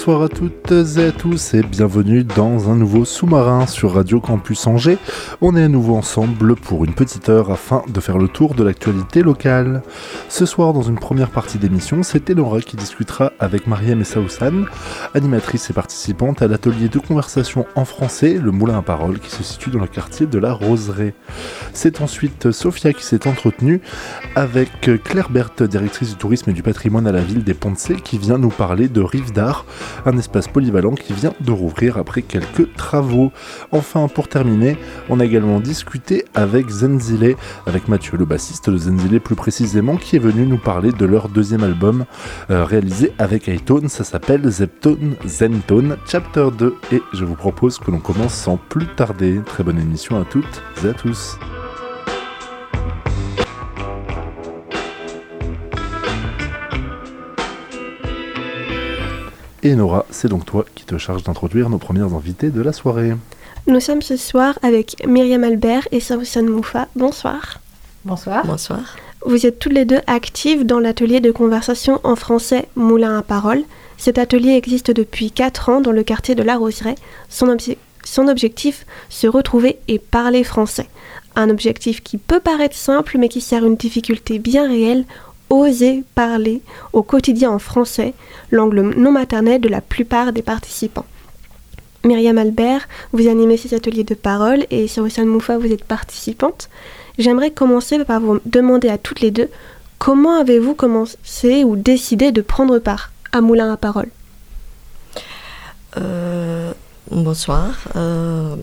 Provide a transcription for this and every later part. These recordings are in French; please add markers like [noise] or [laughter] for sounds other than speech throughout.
Bonsoir à toutes et à tous et bienvenue dans un nouveau sous-marin sur Radio Campus Angers. On est à nouveau ensemble pour une petite heure afin de faire le tour de l'actualité locale. Ce soir, dans une première partie d'émission, c'est Elora qui discutera avec Mariam et Saoussan, animatrice et participante à l'atelier de conversation en français, le Moulin à Parole, qui se situe dans le quartier de la Roseraie. C'est ensuite Sophia qui s'est entretenue avec Claire Berthe, directrice du tourisme et du patrimoine à la ville des Poncé, qui vient nous parler de Rive d'Art, un espace polyvalent qui vient de rouvrir après quelques travaux. Enfin, pour terminer, on a également discuté avec Zenzile, avec Mathieu, le bassiste de Zenzile plus précisément, qui est venu nous parler de leur deuxième album euh, réalisé avec iTone. Ça s'appelle Zeptone Zentone Chapter 2 et je vous propose que l'on commence sans plus tarder. Très bonne émission à toutes et à tous. Et Nora, c'est donc toi qui te charge d'introduire nos premières invités de la soirée. Nous sommes ce soir avec Myriam Albert et Saoussane Moufa. Bonsoir. Bonsoir. Bonsoir. Vous êtes toutes les deux actives dans l'atelier de conversation en français Moulin à parole. Cet atelier existe depuis 4 ans dans le quartier de La Roseraie. Son, obje- son objectif, se retrouver et parler français. Un objectif qui peut paraître simple mais qui sert une difficulté bien réelle oser parler au quotidien en français, l'angle non maternel de la plupart des participants. Myriam Albert, vous animez ces ateliers de parole et Saoussane Moufa, vous êtes participante. J'aimerais commencer par vous demander à toutes les deux comment avez-vous commencé ou décidé de prendre part à Moulin à parole? Euh, bonsoir. Euh,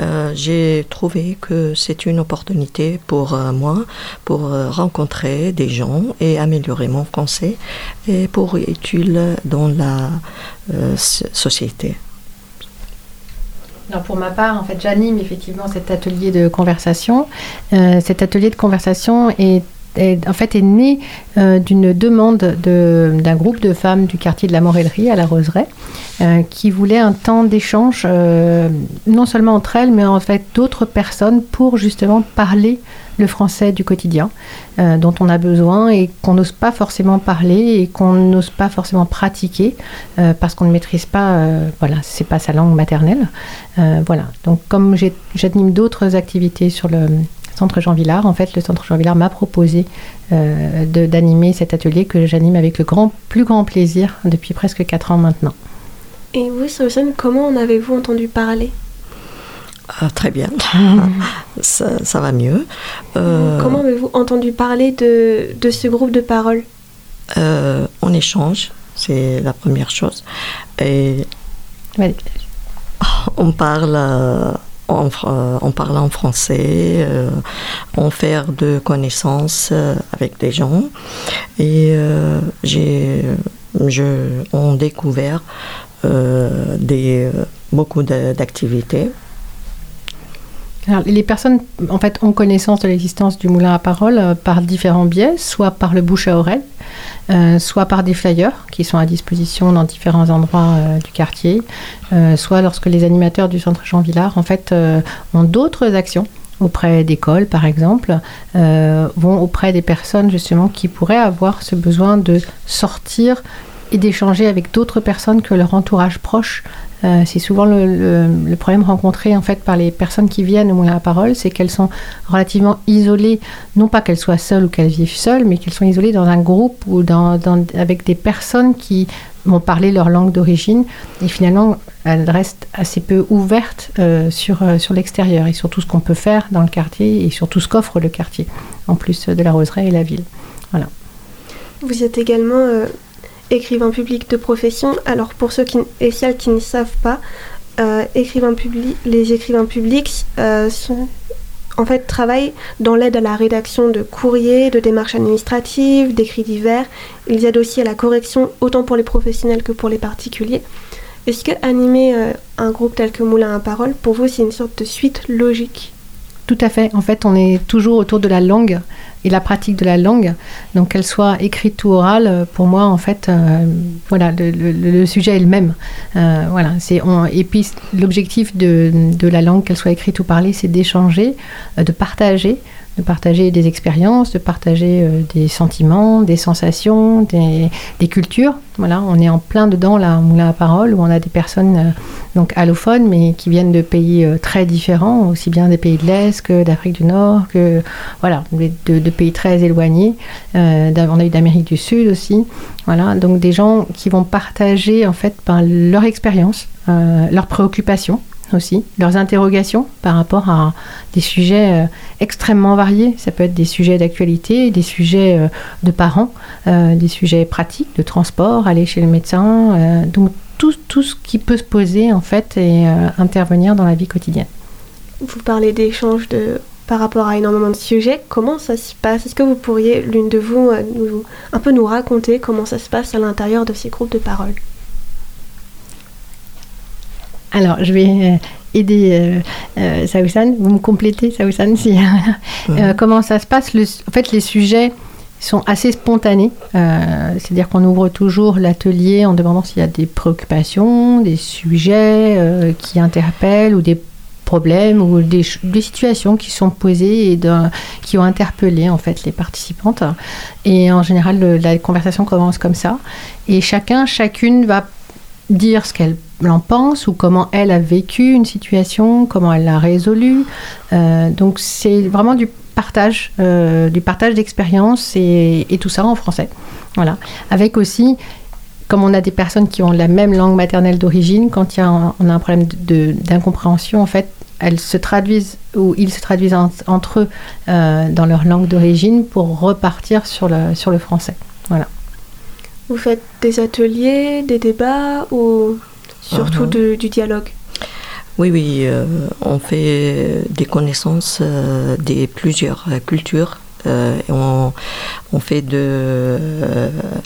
euh, J'ai trouvé que c'est une opportunité pour euh, moi pour euh, rencontrer des gens et améliorer mon français et pour utile dans la so- société. Pour ma part, en fait, j'anime effectivement cet atelier de conversation. Cet atelier de conversation est, est- en fait est né euh, d'une demande de- d'un groupe de femmes du quartier de la Morellerie à la Roseraie euh, qui voulaient un temps d'échange euh, non seulement entre elles mais en fait d'autres personnes pour justement parler le français du quotidien dont on a besoin et qu'on n'ose pas forcément parler et qu'on n'ose pas forcément pratiquer parce qu'on ne maîtrise pas, voilà, c'est pas sa langue maternelle. Voilà. Donc, comme j'anime d'autres activités sur le centre Jean Villard, en fait, le centre Jean Villard m'a proposé euh, de- d'animer cet atelier que j'anime avec le grand, plus grand plaisir depuis presque 4 ans maintenant. Et vous, Saoussane, comment en avez-vous entendu parler? Ah, très bien, [laughs] ça, ça va mieux. Euh, Comment avez-vous entendu parler de, de ce groupe de parole? Euh, on échange, c'est la première chose. Et on parle, euh, en, en français, euh, on fait de connaissances euh, avec des gens. Et j'ai, découvert beaucoup d'activités. Les personnes, en fait, ont connaissance de l'existence du moulin à parole euh, par différents biais, soit par le bouche à oreille, euh, soit par des flyers qui sont à disposition dans différents endroits euh, du quartier, soit lorsque les animateurs du centre Jean Villard, en fait, ont d'autres actions auprès d'écoles, par exemple, vont auprès des personnes justement qui pourraient avoir ce besoin de sortir et d'échanger avec d'autres personnes que leur entourage proche euh, c'est souvent le, problème rencontré en fait par les personnes qui viennent au Moulin à Parole, c'est qu'elles sont relativement isolées, non pas qu'elles soient seules ou qu'elles vivent seules, mais qu'elles sont isolées dans un groupe ou avec des personnes qui vont parler leur langue d'origine. Et finalement elles restent assez peu ouvertes euh, sur, euh, sur l'extérieur. Et sur tout ce qu'on peut faire dans le quartier et sur tout ce qu'offre le quartier, en plus de la roseraie et la ville. Vous êtes également écrivain public de profession. Alors pour ceux qui, et celles qui ne savent pas, euh, écrivain les écrivains publics euh, en fait, travaillent dans l'aide à la rédaction de courriers, de démarches administratives, d'écrits divers. Ils aident aussi à la correction, autant pour les professionnels que pour les particuliers. Est-ce que animer euh, un groupe tel que Moulin à Parole, pour vous, c'est une sorte de suite logique? Tout à fait. En fait, on est toujours autour de la langue et la pratique de la langue. Donc, qu'elle soit écrite ou orale, pour moi, en fait, euh, voilà, le, sujet est le même. Euh, voilà, c'est et puis l'objectif de, de la langue, qu'elle soit écrite ou parlée, c'est d'échanger, euh, de partager, de partager des expériences, de partager euh, des sentiments, des sensations, des, cultures. Voilà, on est en plein dedans là, Moulin à Parole, où on a des personnes euh, donc allophones, mais qui viennent de pays euh, très différents, aussi bien des pays de l'Est que d'Afrique du Nord, que voilà, de, pays très éloignés. On a eu d'Amérique du Sud aussi. Voilà, donc des gens qui vont partager en fait ben, leur expérience, leurs préoccupations aussi, leurs interrogations par rapport à des sujets euh, extrêmement variés. Ça peut être des sujets d'actualité, des sujets euh, de parents, euh, des sujets pratiques, de transport, aller chez le médecin, donc tout, tout ce qui peut se poser en fait et intervenir dans la vie quotidienne. Vous parlez d'échanges de par rapport à énormément de sujets. Comment ça se passe? Est-ce que vous pourriez, l'une de vous, nous, un peu nous raconter comment ça se passe à l'intérieur de ces groupes de parole? Alors, je vais euh, aider euh, euh, Saoussane. Vous me complétez, Saoussane, si, [laughs] Euh, comment ça se passe? Le- En fait, les sujets sont assez spontanés. Euh, C'est-à-dire qu'on ouvre toujours l'atelier en demandant s'il y a des préoccupations, des sujets euh, qui interpellent ou des problèmes ou des, situations qui sont posées et de- qui ont interpellé en fait les participantes. Et en général, le- la conversation commence comme ça. Et chacun, chacune va dire ce qu'elle en pense ou comment elle a vécu une situation, comment elle l'a résolue. Euh, donc c'est vraiment du partage, euh, du partage d'expérience et, tout ça en français. Voilà. Avec aussi, comme on a des personnes qui ont la même langue maternelle d'origine, quand y a on a un problème d'incompréhension, en fait, elles se traduisent ou ils se traduisent en- entre eux euh, dans leur langue d'origine pour repartir sur le, sur le français. Voilà. Vous faites des ateliers, des débats ou surtout de- du dialogue Oui, oui, euh, on fait des connaissances euh, des plusieurs cultures. euh, et on, on fait de,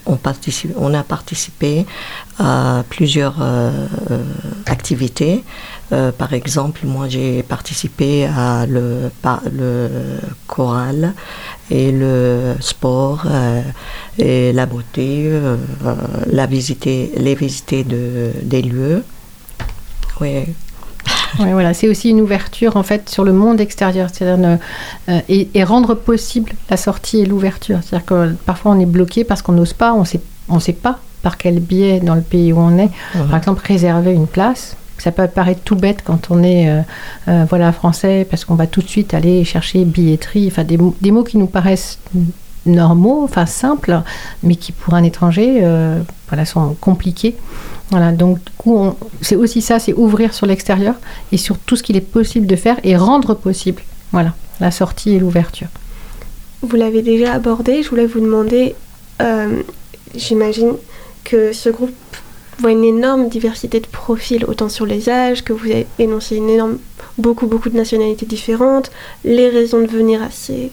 on participe, on a participé à plusieurs euh, euh, activités. Euh, par exemple, moi j'ai participé à le, le choral et le sport euh, et la beauté, euh, la visiter, les visiter de, des lieux. Oui. [laughs] Ouais, voilà, c'est aussi une ouverture en fait sur le monde extérieur, c'est-à-dire ne- euh, et, et rendre possible la sortie et l'ouverture. C'est-à-dire que parfois on est bloqué parce qu'on n'ose pas, on sait, on sait pas par quel biais dans le pays où on est. Par exemple, réserver une place. Ça peut paraître tout bête quand on est euh, euh, voilà français parce qu'on va tout de suite aller chercher billetterie, des, mots- qui nous paraissent normaux, enfin simples, mais qui pour un étranger euh, voilà, sont compliqués. Voilà, donc c'est aussi ça, c'est ouvrir sur l'extérieur et sur tout ce qu'il est possible de faire et rendre possible. Voilà, la sortie et l'ouverture. Vous l'avez déjà abordé, je voulais vous demander, j'imagine que ce groupe voit une énorme diversité de profils, autant sur les âges, que vous avez énoncé une énorme, beaucoup, beaucoup de nationalités différentes, les raisons de venir assez,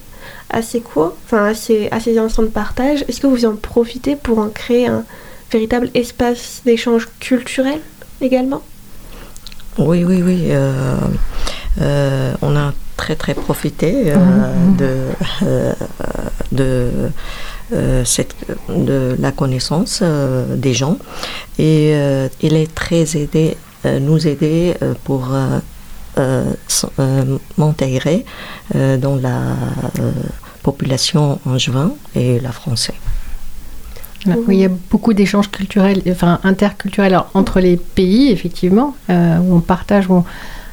assez court, enfin assez, assez instants de partage. Est-ce que vous en profitez pour en créer un véritable espace d'échange culturel également? Oui, oui, oui. euh, euh, on a très très profité euh, Mhm. de, de, cette, de la connaissance euh, des gens et euh, il est très aidé, euh, nous aider euh, pour euh, euh, euh, m'intégrer euh, dans la euh, population juin et la français. Voilà. Oui, il y a beaucoup d'échanges culturels, enfin interculturels entre les pays, effectivement, euh, où on partage, où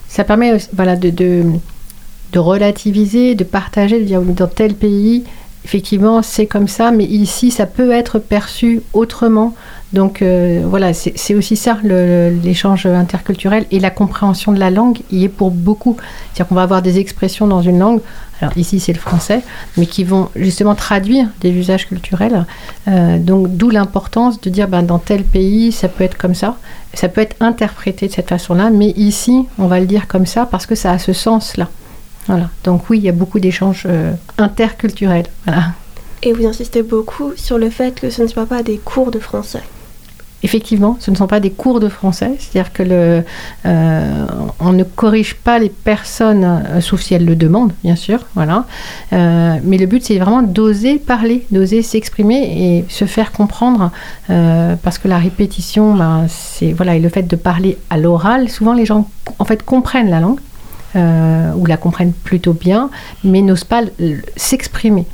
ça permet voilà, de, de, relativiser, de partager, de dire dans tel pays, effectivement, c'est comme ça, mais ici, ça peut être perçu autrement. Donc euh, voilà, c'est aussi ça, l'échange interculturel et la compréhension de la langue y est pour beaucoup. C'est-à-dire qu'on va avoir des expressions dans une langue, alors ici c'est le français, mais qui vont justement traduire des usages culturels. Euh, donc d'où l'importance de dire ben, dans tel pays ça peut être comme ça, ça peut être interprété de cette façon-là, mais ici on va le dire comme ça parce que ça a ce sens-là. Voilà. Donc oui, il y a beaucoup d'échanges euh, interculturels. Voilà. Et vous insistez beaucoup sur le fait que ce ne soit pas des cours de français. effectivement, ce ne sont pas des cours de français, c'est-à-dire que le, euh, on ne corrige pas les personnes, euh, sauf si elles le demandent, bien sûr, voilà. Euh, mais le but, c'est vraiment d'oser parler, d'oser s'exprimer et se faire comprendre, parce que la répétition, ben, c'est voilà, et le fait de parler à l'oral, souvent les gens, en fait, comprennent la langue. Ou la comprennent plutôt bien, mais n'osent pas s'exprimer.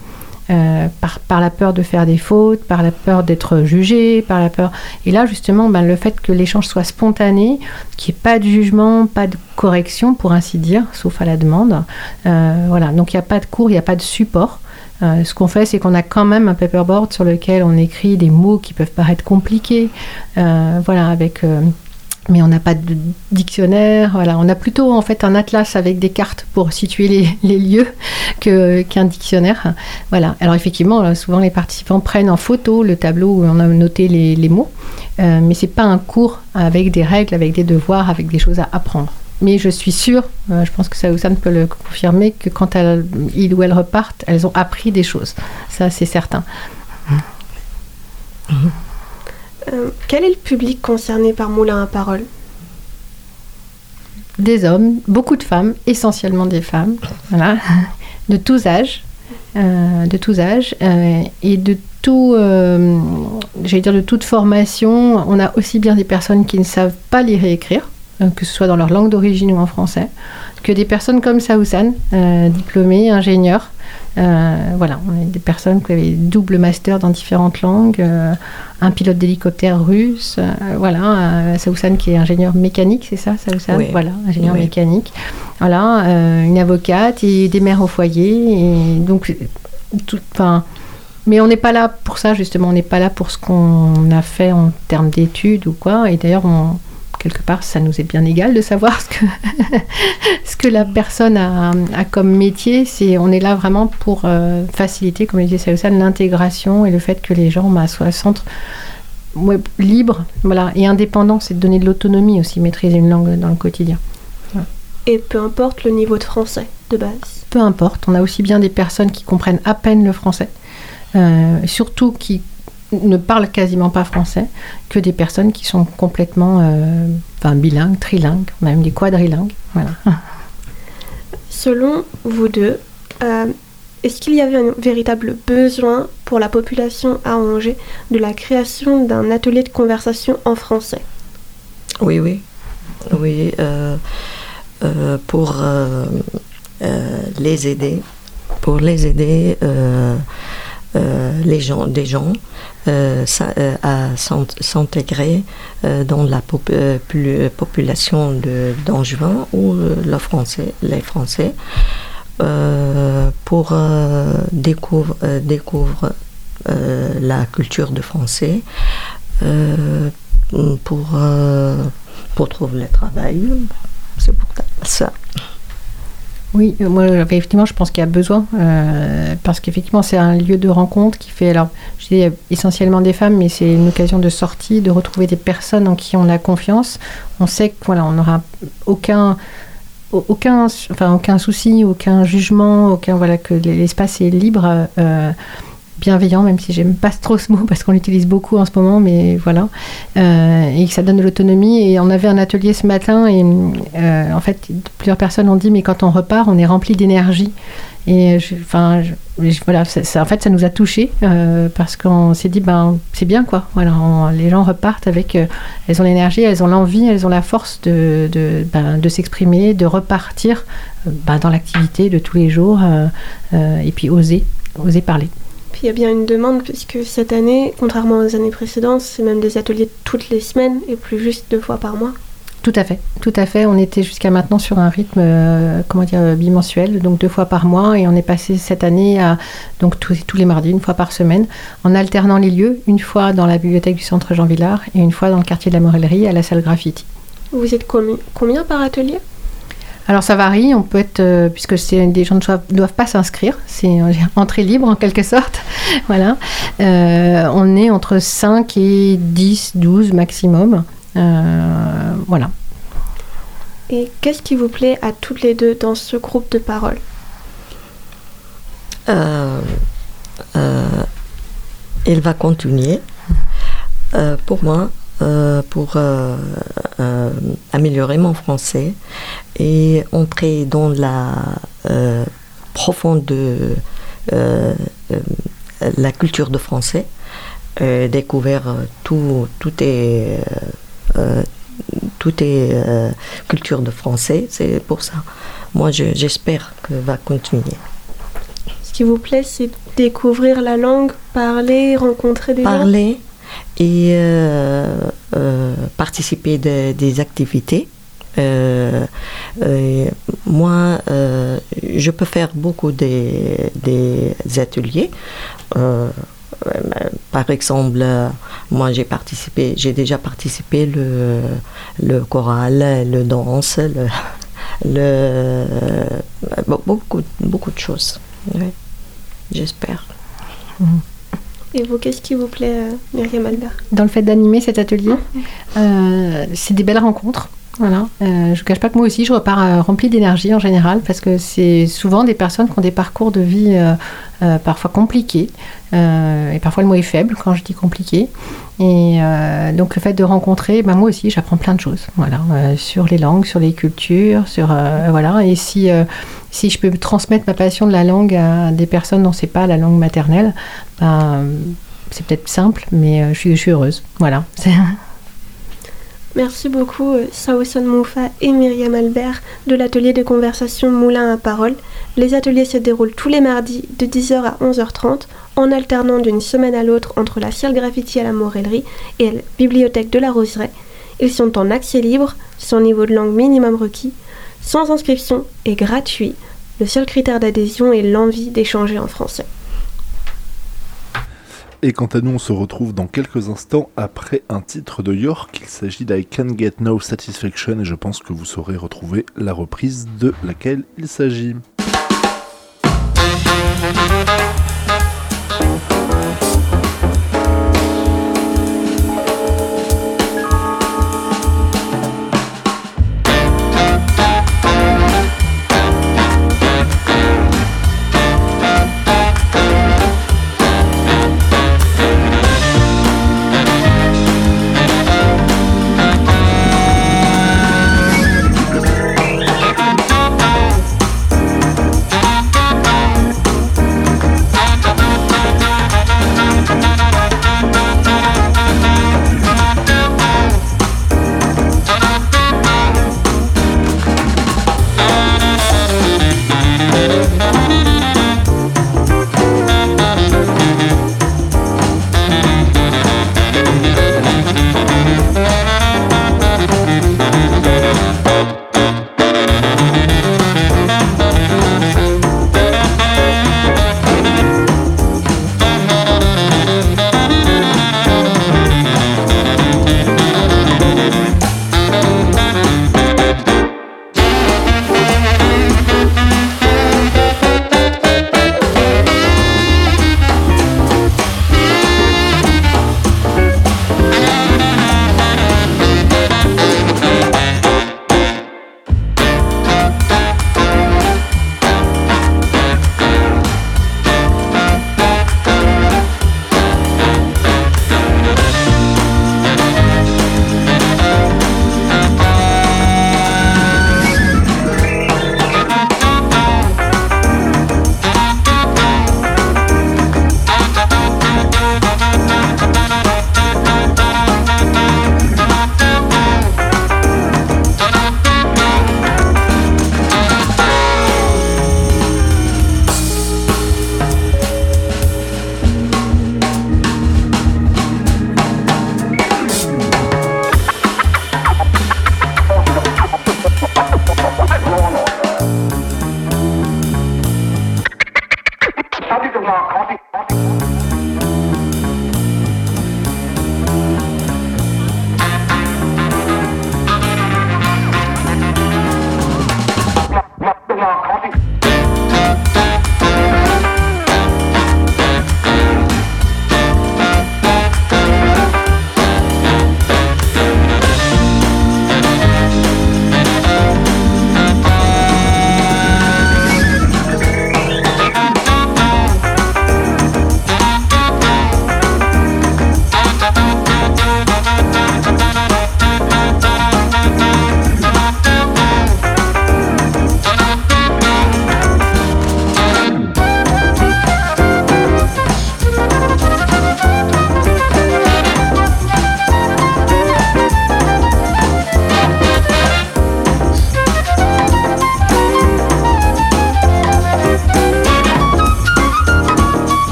Euh, par, la peur de faire des fautes, par la peur d'être jugé, par la peur. Et là, justement, ben, le fait que l'échange soit spontané, qu'il n'y ait pas de jugement, pas de correction, pour ainsi dire, sauf à la demande. Euh, voilà, donc il n'y a pas de cours, il n'y a pas de support. Euh, ce qu'on fait, c'est qu'on a quand même un paperboard sur lequel on écrit des mots qui peuvent paraître compliqués, voilà, avec mais on n'a pas de dictionnaire. Voilà, on a plutôt en fait un atlas avec des cartes pour situer les, [laughs] lieux qu'un dictionnaire. Voilà. Alors effectivement, souvent les participants prennent en photo le tableau où on a noté les, mots, euh, mais c'est pas un cours avec des règles, avec des devoirs, avec des choses à apprendre. Mais je suis sûre, euh, je pense que ça ne peut le confirmer, que quand elles, ils ou elles repartent, elles ont appris des choses. Ça, c'est certain. Mmh. Euh, quel est le public concerné par Moulin à Parole Des hommes, beaucoup de femmes, essentiellement des femmes, [laughs] de tous âges, euh, de tous âges euh, et de tout, j'allais dire de toute formation. On a aussi bien des personnes qui ne savent pas lire et écrire, que ce soit dans leur langue d'origine ou en français, que des personnes comme Saousan, diplômées, ingénieurs, voilà, on est des personnes qui avaient double master dans différentes langues, euh, un pilote d'hélicoptère russe, euh, voilà, Saousan qui est ingénieur mécanique, c'est ça, Saousan Voilà, ingénieur mécanique. Voilà, une avocate et des mères au foyer. Et donc, enfin. Mais on n'est pas là pour ça, justement. On n'est pas là pour ce qu'on a fait en termes d'études ou quoi. Et d'ailleurs, on, quelque part, ça nous est bien égal de savoir ce que, [laughs] ce que la personne a, comme métier. C'est, on est là vraiment pour euh, faciliter, comme disait Saoussane, l'intégration et le fait que les gens bah, soient centre libre voilà, et indépendant. C'est de donner de l'autonomie aussi, maîtriser une langue dans le quotidien. Et peu importe le niveau de français de base? Peu importe. On a aussi bien des personnes qui comprennent à peine le français, euh, surtout qui ne parlent quasiment pas français que des personnes qui sont complètement euh, enfin, bilingues, trilingues, même des quadrilingues. Voilà. [laughs] Selon vous deux, euh, est-ce qu'il y avait un véritable besoin pour la population à Angers de la création d'un atelier de conversation en français? Oui, oui. Oui, euh, pour les aider, pour les aider, les gens, des gens à s'intégrer euh, dans la population d'Angevin ou le français, les Français pour découvrir, découvre, la culture de français, pour, pour trouver le travail. C'est pour ça. Oui, euh, moi, effectivement, je pense qu'il y a besoin, euh, parce qu'effectivement, c'est un lieu de rencontre qui fait, alors, je dis essentiellement des femmes, mais c'est une occasion de sortie, de retrouver des personnes en qui on a confiance. On sait que, voilà, on n'aura aucun, aucun, enfin, aucun souci, aucun jugement, aucun, voilà, que l'espace est libre. Euh, bienveillant, même si j'aime pas trop ce mot parce qu'on l'utilise beaucoup en ce moment, mais voilà, euh, et que ça donne de l'autonomie. Et on avait un atelier ce matin et euh, en fait, plusieurs personnes ont dit mais quand on repart, on est rempli d'énergie. Et enfin, voilà, ça, en fait, ça nous a touchés euh, parce qu'on s'est dit ben c'est bien quoi. Voilà, les gens repartent avec, elles ont l'énergie, elles ont l'envie, elles ont la force de de, ben, s'exprimer, de repartir ben, dans l'activité de tous les jours et puis oser, oser parler. Puis il y a bien une demande, puisque cette année, contrairement aux années précédentes, c'est même des ateliers toutes les semaines et plus juste deux fois par mois. Tout à fait, tout à fait. On était jusqu'à maintenant sur un rythme, euh, comment dire, bimensuel, donc deux fois par mois, et on est passé cette année à donc tous, tous les mardis, une fois par semaine, en alternant les lieux, une fois dans la bibliothèque du centre Jean Villard et une fois dans le quartier de la Morellerie à la salle Graffiti. Vous êtes combien par atelier? Alors ça varie, on peut être, euh, puisque des gens ne doivent pas s'inscrire, c'est euh, [laughs] entrée libre en quelque sorte. [laughs] voilà. Euh, on est entre 5 et 10, 12 maximum. voilà. Et qu'est-ce qui vous plaît à toutes les deux dans ce groupe de parole? Il va continuer. pour moi, pour améliorer mon français et entrer dans la profonde de la culture de français, découvrir tout, tout est tout est culture de français, c'est pour ça. Moi, j'espère que va continuer. Ce qui vous plaît, c'est découvrir la langue, parler, rencontrer des parler et euh, euh, participer des, des activités. Euh, moi, je peux faire beaucoup des, des ateliers. par exemple, moi j'ai participé, j'ai déjà participé le, le choral, le danse, le, beaucoup, beaucoup de choses. J'espère. Et vous, qu'est-ce qui vous plaît, euh, Myriam Albert? Dans le fait d'animer cet atelier, euh, c'est des belles rencontres. Voilà. Euh, je ne cache pas que moi aussi, je repars remplie d'énergie en général, parce que c'est souvent des personnes qui ont des parcours de vie parfois compliqués. et parfois le mot est faible quand je dis compliqué. Et donc le fait de rencontrer, ben, moi aussi, j'apprends plein de choses. Voilà, sur les langues, sur les cultures, sur voilà. Et si si je peux transmettre ma passion de la langue à des personnes dont c'est pas la langue maternelle, ben, c'est peut-être simple, mais euh, je suis, heureuse. Voilà. [laughs] Merci beaucoup euh, Saosan Moufa et Myriam Albert de l'atelier de conversation Moulin à parole. Les ateliers se déroulent tous les mardis de 10h à 11h30 en alternant d'une semaine à l'autre entre la salle graffiti à la Morellerie et la bibliothèque de la Roseraie. Ils sont en accès libre, sans niveau de langue minimum requis, sans inscription et gratuit. Le seul critère d'adhésion est l'envie d'échanger en français. Et quant à nous, on se retrouve dans quelques instants après un titre de York. Il s'agit d'I Can Get No Satisfaction et je pense que vous saurez retrouver la reprise de laquelle il s'agit.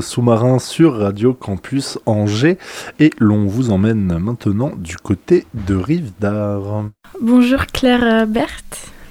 Sous-marin sur Radio Campus Angers et l'on vous emmène maintenant du côté de Rive d'Art. Bonjour Claire Berthe.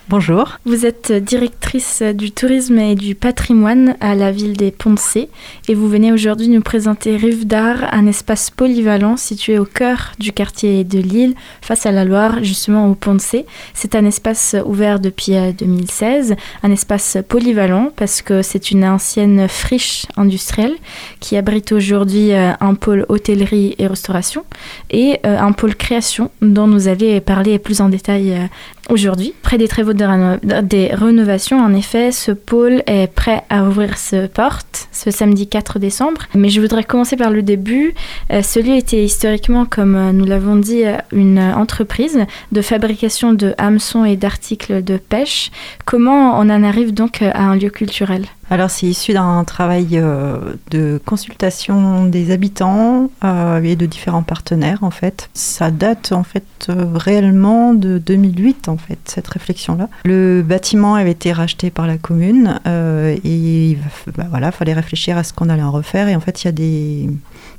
Bonjour. Vous êtes directrice du tourisme et du patrimoine à la ville des Ponts-C et vous venez aujourd'hui nous présenter Rive d'Art, un espace polyvalent situé au cœur du quartier de Lille, face à la Loire, justement au Ponts-C. C'est un espace ouvert depuis 2016, euh, un espace polyvalent parce que c'est une ancienne friche industrielle qui abrite aujourd'hui euh, un pôle hôtellerie et restauration et euh, un pôle création dont nous allons parler plus en détail Aujourd'hui, près des travaux de des rénovations, en effet, ce pôle est prêt à ouvrir ses portes ce samedi 4 décembre. Mais je voudrais commencer par le début. Euh, ce lieu était historiquement, comme euh, nous l'avons dit, euh, une entreprise de fabrication de hameçons et d'articles de pêche. Comment on en arrive donc à un lieu culturel? Alors c'est issu d'un travail euh, de consultation des habitants euh, et de différents partenaires en fait. Ça date en fait euh, réellement de 2008 en fait cette réflexion là. Le bâtiment avait été racheté par la commune et bah, voilà fallait réfléchir à ce qu'on allait en refaire et en fait il y a des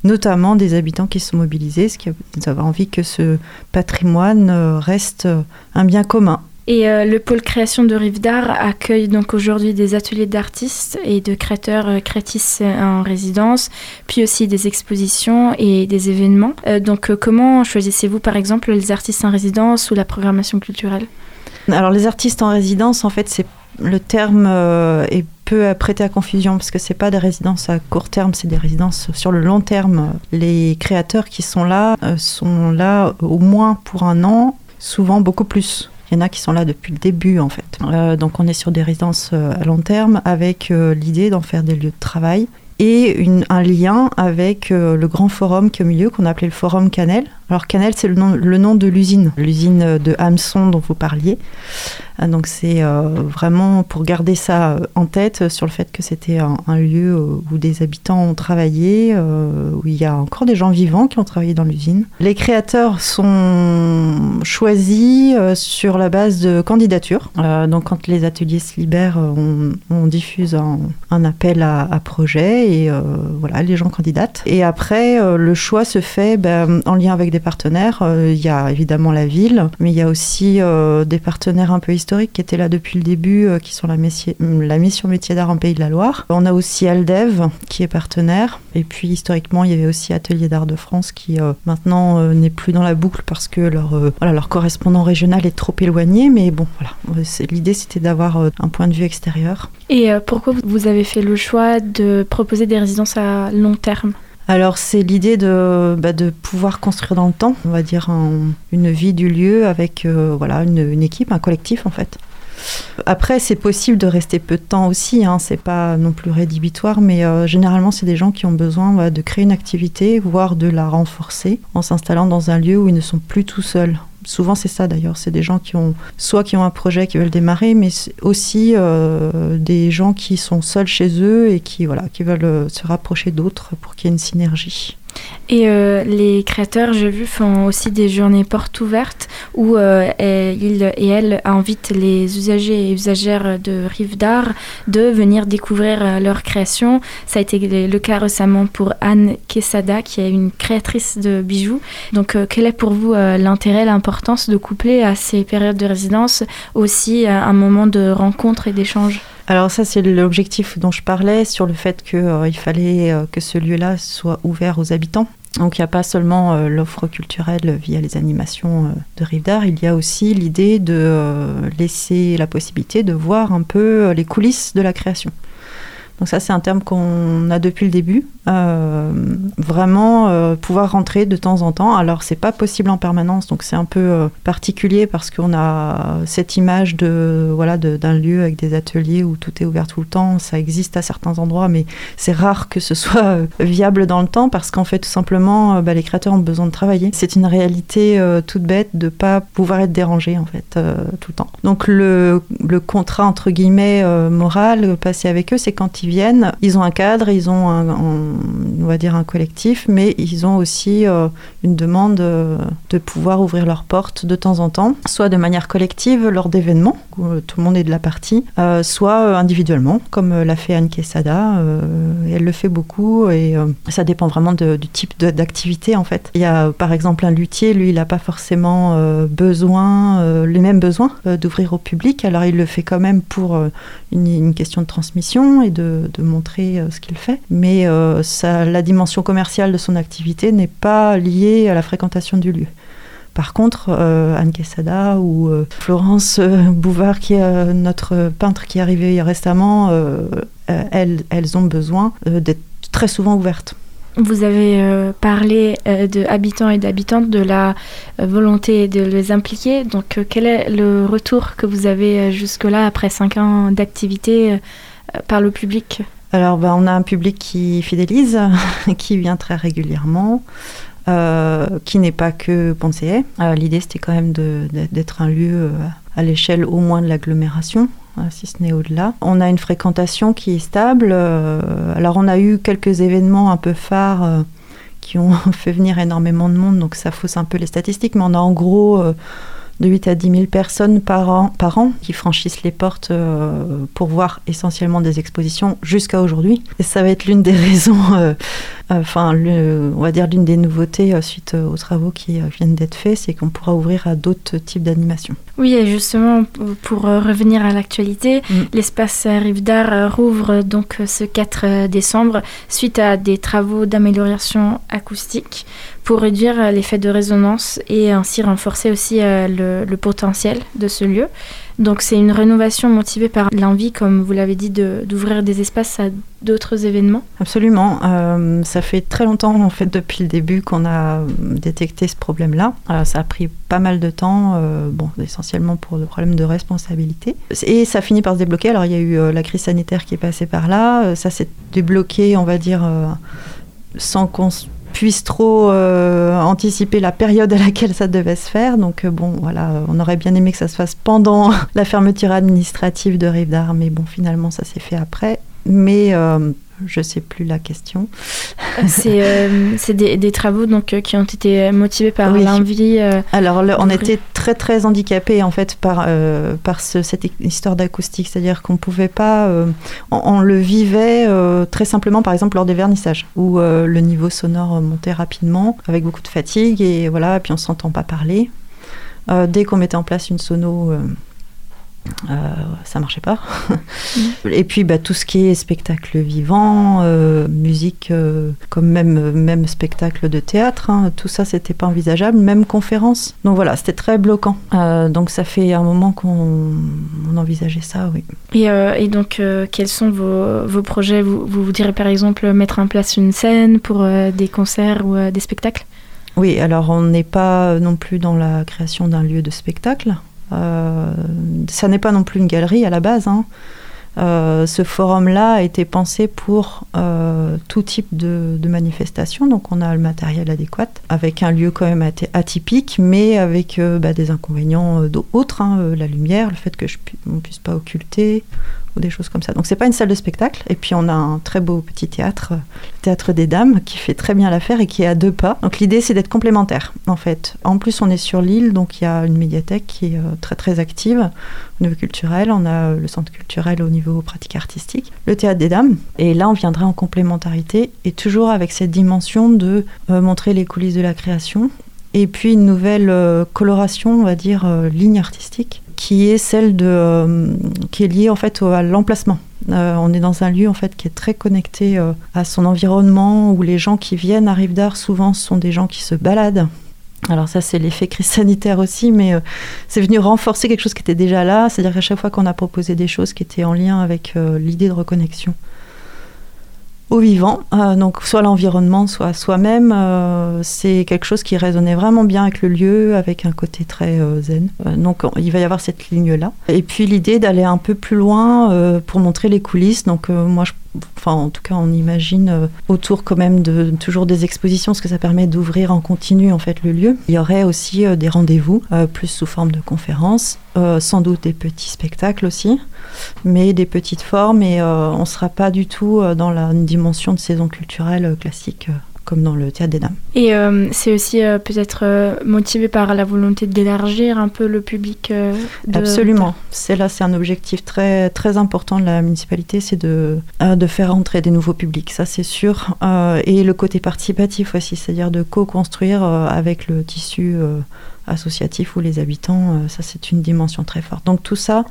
notamment des habitants qui se sont mobilisés, ce qui a envie que ce patrimoine reste un bien commun et euh, le pôle création de Rive d'Art accueille donc aujourd'hui des ateliers d'artistes et de créateurs euh, en résidence, puis aussi des expositions et des événements. Euh, donc comment choisissez-vous par exemple les artistes en résidence ou la programmation culturelle? Alors les artistes en résidence, en fait, c'est le terme est peu prêté à confusion parce que c'est pas des résidences à court terme, c'est des résidences sur le long terme. Les créateurs qui sont là sont là au moins pour un an, souvent beaucoup plus. Il y en a qui sont là depuis le début en fait. Euh, donc on est sur des résidences euh, à long terme avec euh, l'idée d'en faire des lieux de travail et un lien avec le grand forum qui est au milieu qu'on a appelé le forum Canel. Alors Canel c'est le nom, le nom de l'usine, l'usine de hameçon dont vous parliez. Ah, donc c'est euh, vraiment pour garder ça euh, en tête euh, sur le fait que c'était un, lieu où des habitants ont travaillé, où il y a encore des gens vivants qui ont travaillé dans l'usine. Les créateurs sont choisis sur la base de candidatures. donc quand les ateliers se libèrent, on, diffuse un, appel à, projet et voilà, les gens candidatent. Et après, le choix se fait ben, en lien avec des partenaires. Il y a évidemment la ville, mais il y a aussi des partenaires un peu historiques qui étaient là depuis le début, euh, qui sont la, la mission métier d'art en Pays de la Loire. On a aussi Aldev qui est partenaire. Et puis historiquement, il y avait aussi Atelier d'art de France qui euh, maintenant euh, n'est plus dans la boucle parce que leur, leur correspondant régional est trop éloigné. Mais bon, voilà, l'idée c'était d'avoir un point de vue extérieur. Et pourquoi vous avez fait le choix de proposer des résidences à long terme? Alors c'est l'idée de, bah, de pouvoir construire dans le temps, on va dire une vie du lieu avec euh, voilà une, équipe, un collectif en fait. Après, c'est possible de rester peu de temps aussi, hein, c'est pas non plus rédhibitoire, mais euh, généralement, c'est des gens qui ont besoin de créer une activité, voire de la renforcer, en s'installant dans un lieu où ils ne sont plus tout seuls. Souvent, c'est ça d'ailleurs. C'est des gens qui ont soit qui ont un projet qui veulent démarrer, mais aussi euh, des gens qui sont seuls chez eux et qui veulent euh, se rapprocher d'autres pour qu'il y ait une synergie. Et euh, les créateurs, j'ai vu, font aussi des journées portes ouvertes où euh, ils et elles invitent les usagers et usagères de Rive d'Art de venir découvrir euh, leur création. Ça a été le cas récemment pour Anne Quesada, qui est une créatrice de bijoux. Donc, quel est pour vous l'intérêt, l'importance de coupler à ces périodes de résidence aussi un moment de rencontre et d'échange? Alors ça, c'est l'objectif dont je parlais sur le fait qu'il euh, fallait euh, que ce lieu-là soit ouvert aux habitants. Donc il n'y a pas seulement euh, l'offre culturelle via les animations de Rive il y a aussi l'idée de laisser la possibilité de voir un peu les coulisses de la création. Donc ça, c'est un terme qu'on a depuis le début. Euh, vraiment euh, pouvoir rentrer de temps en temps. Alors c'est pas possible en permanence, donc c'est un peu euh, particulier parce qu'on a cette image de voilà d'un lieu avec des ateliers où tout est ouvert tout le temps. Ça existe à certains endroits, mais c'est rare que ce soit viable dans le temps parce qu'en fait tout simplement bah, les créateurs ont besoin de travailler. C'est une réalité toute bête de pas pouvoir être dérangé en fait tout le temps. Donc le, le contrat entre guillemets moral passé avec eux, c'est quand ils viennent, ils ont un cadre, ils ont un, on va dire un collectif, mais ils ont aussi une demande de pouvoir ouvrir leurs portes de temps en temps, soit de manière collective lors d'événements où tout le monde est de la partie, soit individuellement, comme l'a fait Anne Quesada. elle le fait beaucoup et ça dépend vraiment du type d'activité en fait. Il y a par exemple un luthier, lui, il n'a pas forcément besoin, les mêmes besoins d'ouvrir au public, alors il le fait quand même pour une, question de transmission et de, montrer ce qu'il fait. Mais ça, la dimension commerciale de son activité n'est pas liée à la fréquentation du lieu. Par contre, Anne Quesada ou Florence Bouvard, notre peintre qui est arrivée récemment, elles, elles ont besoin d'être très souvent ouvertes. Vous avez euh, parlé euh, de habitants et d'habitantes, de la euh, volonté de les impliquer. Donc, quel est le retour que vous avez jusque-là, après cinq ans d'activité, par le public Alors, ben, on a un public qui fidélise, [laughs] qui vient très régulièrement. qui n'est pas que Poncé. L'idée, c'était quand même d'être un lieu à l'échelle au moins de l'agglomération. Euh, si ce n'est au-delà. On a une fréquentation qui est stable. Euh, alors on a eu quelques événements un peu phares euh, qui ont [laughs] fait venir énormément de monde, donc ça fausse un peu les statistiques, mais on a en gros de 8 à 10 000 personnes par an, par an qui franchissent les portes pour voir essentiellement des expositions jusqu'à aujourd'hui. Et ça va être l'une des [laughs] raisons enfin, on va dire l'une des nouveautés euh, suite euh, aux travaux qui euh, viennent d'être faits, c'est qu'on pourra ouvrir à d'autres types d'animations. Oui, et justement, pour revenir à l'actualité, mm. l'espace Rive d'Art rouvre donc ce 4 décembre suite à des travaux d'amélioration acoustique pour réduire l'effet de résonance et ainsi renforcer aussi le potentiel de ce lieu. Donc c'est une rénovation motivée par l'envie, comme vous l'avez dit, d'ouvrir des espaces à d'autres événements Absolument. Euh, ça fait très longtemps, en fait, depuis le début qu'on a détecté ce problème-là. Euh, ça a pris pas mal de temps, euh, bon, essentiellement pour le problème de responsabilité. Et ça finit par se débloquer. Alors il y a eu la crise sanitaire qui est passée par là. ça s'est débloqué, on va dire, sans qu'on puisse trop euh, anticiper la période à laquelle ça devait se faire. Donc euh, bon, voilà, on aurait bien aimé que ça se fasse pendant [laughs] la fermeture administrative de Rive d'Art, mais bon, finalement, ça s'est fait après. Mais euh, je sais plus la question. C'est euh, des, travaux donc euh, qui ont été motivés par l'envie. Euh, Alors on était très très handicapés en fait par par cette histoire d'acoustique, c'est-à-dire qu'on pouvait pas, on, le vivait très simplement par exemple lors des vernissages où le niveau sonore montait rapidement avec beaucoup de fatigue et voilà, et puis on s'entend pas parler. dès qu'on mettait en place une sono euh, ça marchait pas. [laughs] Et puis bah, tout ce qui est spectacle vivant, euh, musique, euh, comme même, même spectacle de théâtre, hein, tout ça c'était pas envisageable, même conférence. Donc voilà, c'était très bloquant. donc ça fait un moment qu'on envisageait ça, oui. Et, donc quels sont vos, vos projets? Vous, vous, direz par exemple mettre en place une scène pour des concerts ou des spectacles? Oui, alors on n'est pas non plus dans la création d'un lieu de spectacle. Euh, ça n'est pas non plus une galerie à la base. Hein. Euh, ce forum-là a été pensé pour euh, tout type de, de manifestation, donc on a le matériel adéquat, avec un lieu quand même atypique, mais avec bah, des inconvénients d'autres, hein, la lumière, le fait que je puisse pas occulter, ou des choses comme ça. Donc c'est pas une salle de spectacle. Et puis on a un très beau petit théâtre, le théâtre des dames, qui fait très bien l'affaire et qui est à deux pas. Donc l'idée c'est d'être complémentaire en fait. En plus on est sur l'île, donc il y a une médiathèque qui est euh, très très active au niveau culturel. On a le centre culturel au niveau pratique artistique, le théâtre des dames. Et là on viendrait en complémentarité et toujours avec cette dimension de euh, montrer les coulisses de la création. Et puis une nouvelle euh, coloration, on va dire, ligne artistique qui est celle de, euh, qui est liée en fait à l'emplacement. Euh, on est dans un lieu en fait qui est très connecté euh, à son environnement où les gens qui viennent à Rive d'Art souvent sont des gens qui se baladent. Alors ça c'est l'effet crise sanitaire aussi, mais c'est venu renforcer quelque chose qui était déjà là, c'est-à-dire qu'à chaque fois qu'on a proposé des choses qui étaient en lien avec l'idée de reconnexion au vivant, euh, donc soit l'environnement, soit soi-même. Euh, c'est quelque chose qui résonnait vraiment bien avec le lieu, avec un côté très euh, zen. donc il va y avoir cette ligne-là. Et puis l'idée d'aller un peu plus loin pour montrer les coulisses. Donc moi, enfin en tout cas on imagine autour quand même de toujours des expositions, parce que ça permet d'ouvrir en continu en fait le lieu. Il y aurait aussi des rendez-vous, plus sous forme de conférences, sans doute des petits spectacles aussi, mais des petites formes et on ne sera pas du tout dans la dimension de saison culturelle classique comme dans le théâtre des dames. Et euh, c'est aussi euh, peut-être euh, motivé par la volonté d'élargir un peu le public. Absolument. C'est là, c'est un objectif très très important de la municipalité, c'est de de faire entrer des nouveaux publics. Ça, c'est sûr. et le côté participatif aussi, c'est-à-dire de co-construire avec le tissu associatif ou les habitants. ça, c'est une dimension très forte. Donc tout ça,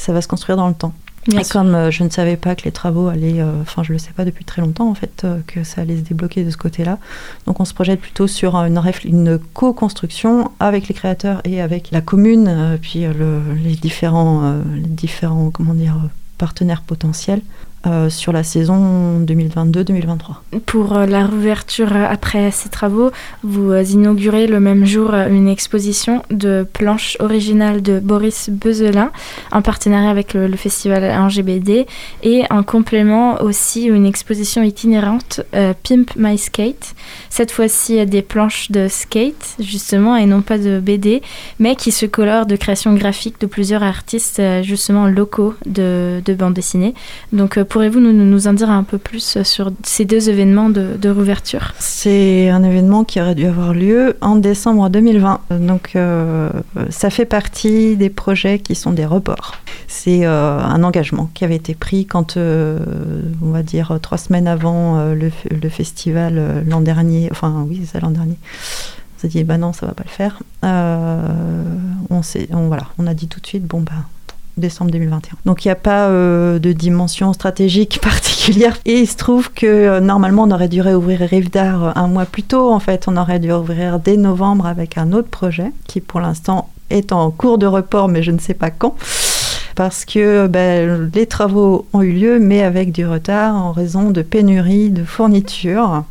ça va se construire dans le temps. Et comme euh, je ne savais pas que les travaux allaient, euh, enfin je ne le sais pas depuis très longtemps en fait, euh, que ça allait se débloquer de ce côté-là. Donc on se projette plutôt sur une, une co-construction avec les créateurs et avec la commune, puis les différents, les différents comment dire, partenaires potentiels euh, sur la saison 2022-2023. Pour euh, la réouverture euh, après ces travaux, vous inaugurez le même jour une exposition de planches originales de Boris Bezelin en partenariat avec le, festival NGBD et en complément aussi une exposition itinérante Pimp My Skate. Cette fois-ci des planches de skate justement et non pas de BD mais qui se colorent de créations graphiques de plusieurs artistes justement locaux de, de bande dessinée. Donc pourrez-vous nous, en dire un peu plus sur ces deux événements de, réouverture C'est un événement qui aurait dû avoir lieu en décembre 2020. Donc euh, ça fait partie des projets qui sont des reports. C'est euh, un engagement qui avait été pris quand, euh, on va dire, trois semaines avant le, festival l'an dernier, enfin oui, c'est ça l'an dernier. On s'est dit, bah non, ça va pas le faire. on, on, voilà, on a dit tout de suite, bon, bah décembre 2021. Donc il n'y a pas euh, de dimension stratégique [laughs] particulière. Et il se trouve que euh, normalement on aurait dû réouvrir Rive d'Art euh, un mois plus tôt. En fait, on aurait dû ouvrir dès novembre avec un autre projet qui pour l'instant est en cours de report, mais je ne sais pas quand. Parce que ben, les travaux ont eu lieu, mais avec du retard en raison de pénurie de fournitures.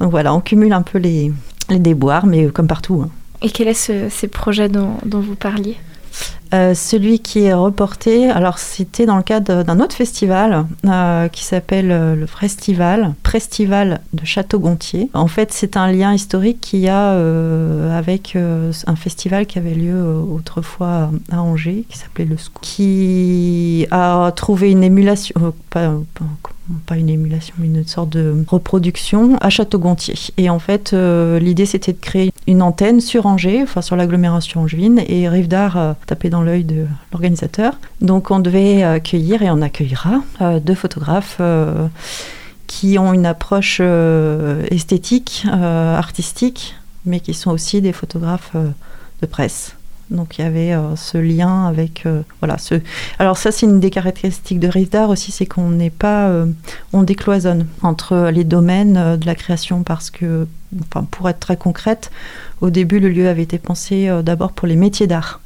Donc voilà, on cumule un peu les, déboires, mais comme partout. Hein. Et quel est ce, ces projets dont vous parliez? Euh, celui qui est reporté, alors c'était dans le cadre d'un autre festival euh, qui s'appelle euh, le Festival, Prestival de Château-Gontier. En fait, c'est un lien historique qu'il y a avec un festival qui avait lieu autrefois à Angers, qui s'appelait le SCO, qui a trouvé une émulation, une émulation, mais une sorte de reproduction à Château-Gontier. Et en fait, euh, l'idée c'était de créer une antenne sur Angers, enfin sur l'agglomération angevine, et Rive a tapé dans l'œil de l'organisateur. Donc on devait accueillir et on accueillera euh, deux photographes. Euh, qui ont une approche esthétique, artistique, mais qui sont aussi des photographes de presse. Donc il y avait euh, ce lien avec euh, voilà ce. Alors ça c'est une des caractéristiques de Rizdar aussi, c'est qu'on n'est pas, euh, on décloisonne entre les domaines de la création parce que, enfin, pour être très concrète, au début le lieu avait été pensé d'abord pour les métiers d'art,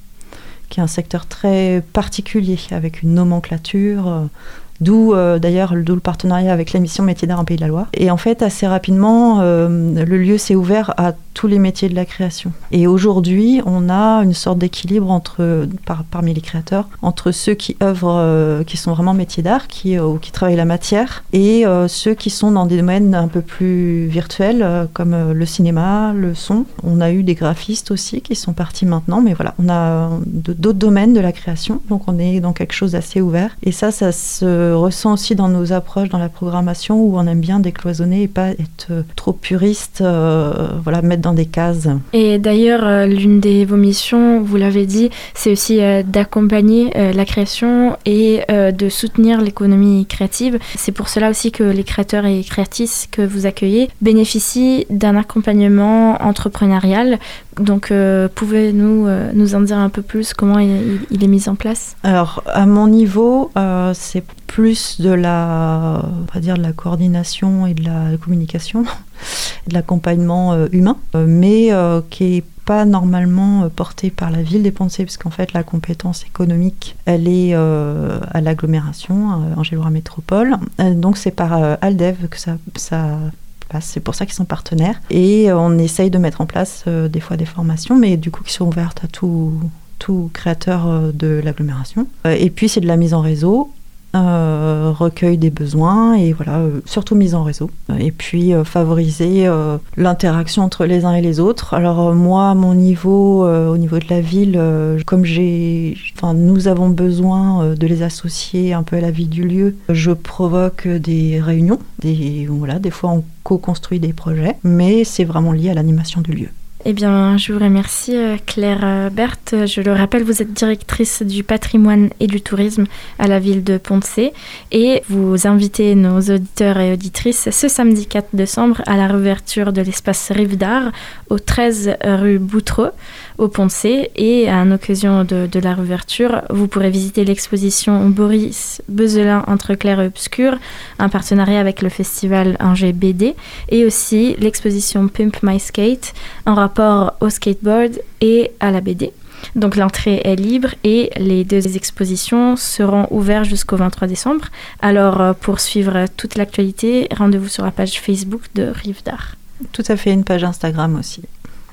qui est un secteur très particulier avec une nomenclature D'où d'ailleurs le partenariat avec la mission Métiers d'art en Pays de la Loire. Et en fait, assez rapidement, le lieu s'est ouvert à tous les métiers de la création. Et aujourd'hui, on a une sorte d'équilibre entre, parmi les créateurs, entre ceux qui œuvrent, euh, qui sont vraiment métiers d'art, qui, ou qui travaillent la matière, et ceux qui sont dans des domaines un peu plus virtuels, comme le cinéma, le son. On a eu des graphistes aussi qui sont partis maintenant, mais voilà, on a d'autres domaines de la création, donc on est dans quelque chose d'assez ouvert. Et ça, ça se ressent aussi dans nos approches, dans la programmation, où on aime bien décloisonner et pas être euh, trop puriste, euh, voilà, mettre dans des cases. Et d'ailleurs, euh, l'une des vos missions, vous l'avez dit, c'est aussi d'accompagner la création et de soutenir l'économie créative. C'est pour cela aussi que les créateurs et créatrices que vous accueillez bénéficient d'un accompagnement entrepreneurial. Donc, pouvez-nous nous en dire un peu plus? Comment il, il, est mis en place? Alors, à mon niveau, c'est plus de la, on va dire, de la coordination et de la communication, de l'accompagnement euh, humain, euh, mais euh, qui est pas normalement porté par la ville des Poncé, parce qu'en fait la compétence économique, elle est à l'agglomération, Angéloura Métropole. donc c'est par Aldev que ça, ça passe, c'est pour ça qu'ils sont partenaires. Et on essaye de mettre en place des fois des formations, mais du coup qui sont ouvertes à tout, tout créateur de l'agglomération. et puis c'est de la mise en réseau euh, recueil des besoins et voilà, euh, surtout mise en réseau. Et puis euh, favoriser l'interaction entre les uns et les autres. Alors moi, à mon niveau, au niveau de la ville, comme j'ai, enfin, nous avons besoin de les associer un peu à la vie du lieu, je provoque des réunions. Des, voilà, des fois on co-construit des projets, mais c'est vraiment lié à l'animation du lieu. Eh bien, je vous remercie, euh, Claire euh, Berthe. Je le rappelle, vous êtes directrice du patrimoine et du tourisme à la ville de Poncé et vous invitez nos auditeurs et auditrices ce samedi 4 décembre à la réouverture de l'espace Rive d'Art au 13 rue Boutreau au Poncé. Et à l'occasion de, de la réouverture, vous pourrez visiter l'exposition Boris Bezelin entre clair et obscur, un partenariat avec le festival Angers BD, et aussi l'exposition Pimp My Skate, en rapport au skateboard et à la BD. Donc l'entrée est libre et les deux expositions seront ouvertes jusqu'au 23 décembre. Alors euh, pour suivre toute l'actualité, rendez-vous sur la page Facebook de Rive d'Art. Tout à fait, une page Instagram aussi.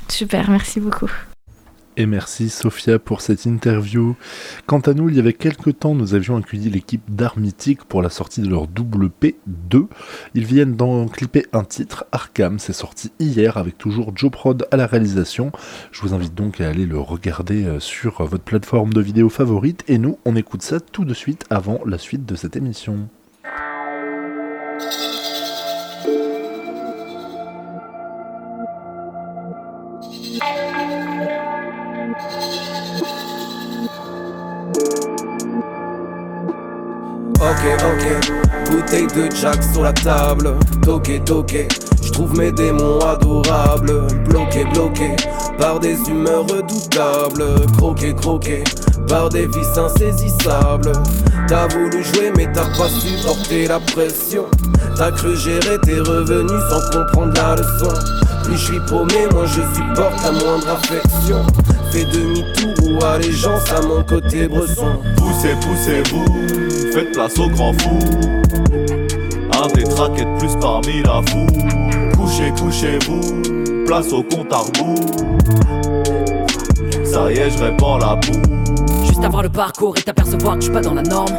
Super, merci beaucoup. Et merci Sophia pour cette interview. Quant à nous, il y avait quelques temps, nous avions accueilli l'équipe d'Art Mythique pour la sortie de leur WP2. Ils viennent d'en clipper un titre, Arkham, c'est sorti hier avec toujours Joe Prod à la réalisation. Je vous invite donc à aller le regarder euh, sur votre plateforme de vidéo favorite et nous, on écoute ça tout de suite avant la suite de cette émission. Ok, ok, bouteille de Jack sur la table. Toqué, toqué, je trouve mes démons adorables. Bloqué, bloqué, par des humeurs redoutables. Croqué, croqué, par des vices insaisissables. T'as voulu jouer, mais t'as pas supporté la pression. T'as cru gérer tes revenus sans comprendre la leçon. Plus je suis paumé, moins je supporte ta moindre affection. Fais demi-tour ou allégeance à mon côté bresson. Poussez, poussez-vous, faites place au grand fou. Un des traquettes plus parmi la foule. Couchez, couchez-vous, place au compte à rebours. Ça y est, je répands la boue. Juste avoir le parcours et t'apercevoir que je suis pas dans la norme.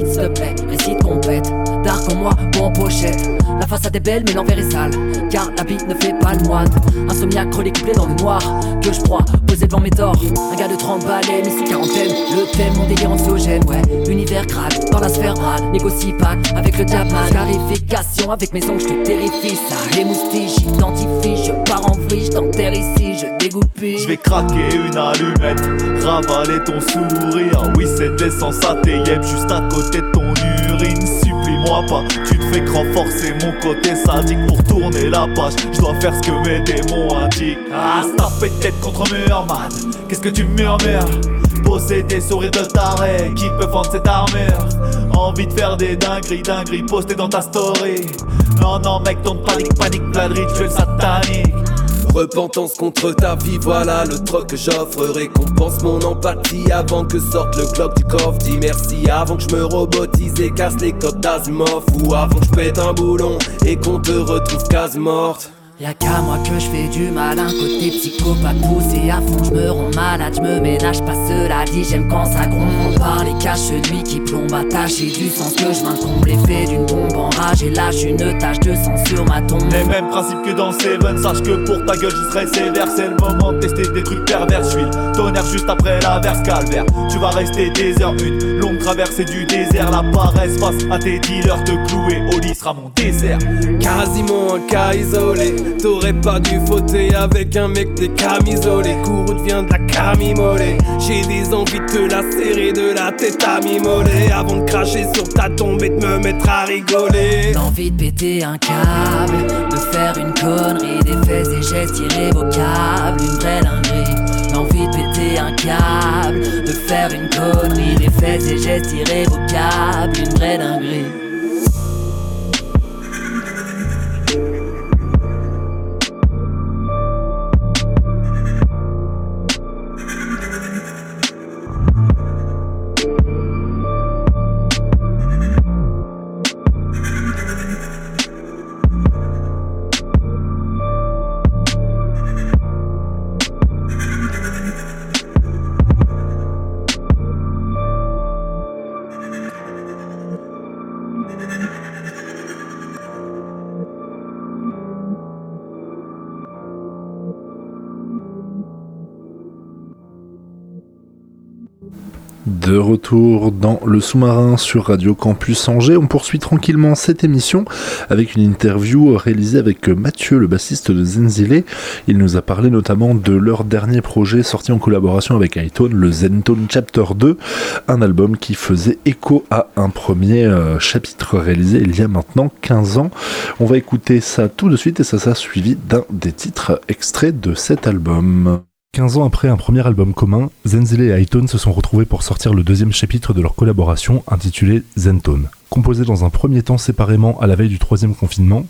S'il te plaît, récite complète. Dark en moi ou en pochette. La façade est belle, mais l'envers est sale. Car la bite ne fait pas le moine. Insomniaque, relais couplé dans le noir. Que je crois, posé devant mes torts. Un gars de 30 balais, mais sous quarantaine. Le thème, mon délire anxiogène, ouais. Univers craque, dans la sphère brade. Négocie pas avec le diamant. Clarification avec mes ongles, je te terrifie. Ça émoustille, j'identifie. Je pars en vrille, je t'enterre ici, je dégoupille. Je vais craquer une allumette, ravaler ton sourire. Oui, c'est de l'essence à juste à côté de urine. Tu te fais renforcer mon côté sadique pour tourner la page. Je dois faire ce que mes démons indiquent. Ah, fait tête contre mur, man. Qu'est-ce que tu murmures? Posséder sourire de taré qui peut vendre cette armure? Envie de faire des dingueries, dingueries postées dans ta story. Non, non, mec, ton panique, panique, plein de rituels sataniques. Repentance contre ta vie, voilà le troc que j'offre. Récompense mon empathie avant que sorte le clock du coffre. Dis merci avant que je me robotise et casse les codes d'Asimov. Ou avant que je pète un boulon et qu'on te retrouve quasi morte. Y'a qu'à moi que je fais du malin Côté psychopathe poussé à fond Je me rends malade, je me ménage pas cela dit J'aime quand ça gronde. Par les caches Lui qui plombe. Attaché du sens que je m'incombe. L'effet d'une bombe enragée lâche une tache de sang sur ma tombe. Les mêmes principes que dans Seven. Sache que pour ta gueule je serai sévère. C'est le moment de tester des trucs pervers. Je suis tonnerre juste après la verse calvaire. Tu vas rester des heures Une longue traversée du désert. La paresse face à tes dealers Te clouer au lit sera mon désert Quasiment un cas isolé T'aurais pas dû fauter avec un mec des camisolés Courroux vient de la camimolée. J'ai des envies de te la serrer de la tête à mimolée Avant de cracher sur ta tombe et de me mettre à rigoler. L'envie de péter un câble De faire une connerie Des faits et gestes irrévocables Une vraie dinguerie. L'envie de péter un câble De faire une connerie Des faits et gestes irrévocables Une vraie dinguerie De retour dans le sous-marin sur Radio Campus Angers, on poursuit tranquillement cette émission avec une interview réalisée avec Mathieu, le bassiste de Zenzile. Il nous a parlé notamment de leur dernier projet sorti en collaboration avec iTone, le Zentone Chapter 2, un album qui faisait écho à un premier euh, chapitre réalisé il y a maintenant 15 ans. On va écouter ça tout de suite et ça sera suivi d'un des titres extraits de cet album. 15 ans après un premier album commun, Zenzele et Hytone se sont retrouvés pour sortir le deuxième chapitre de leur collaboration intitulé Zentone. Composés dans un premier temps séparément à la veille du troisième confinement,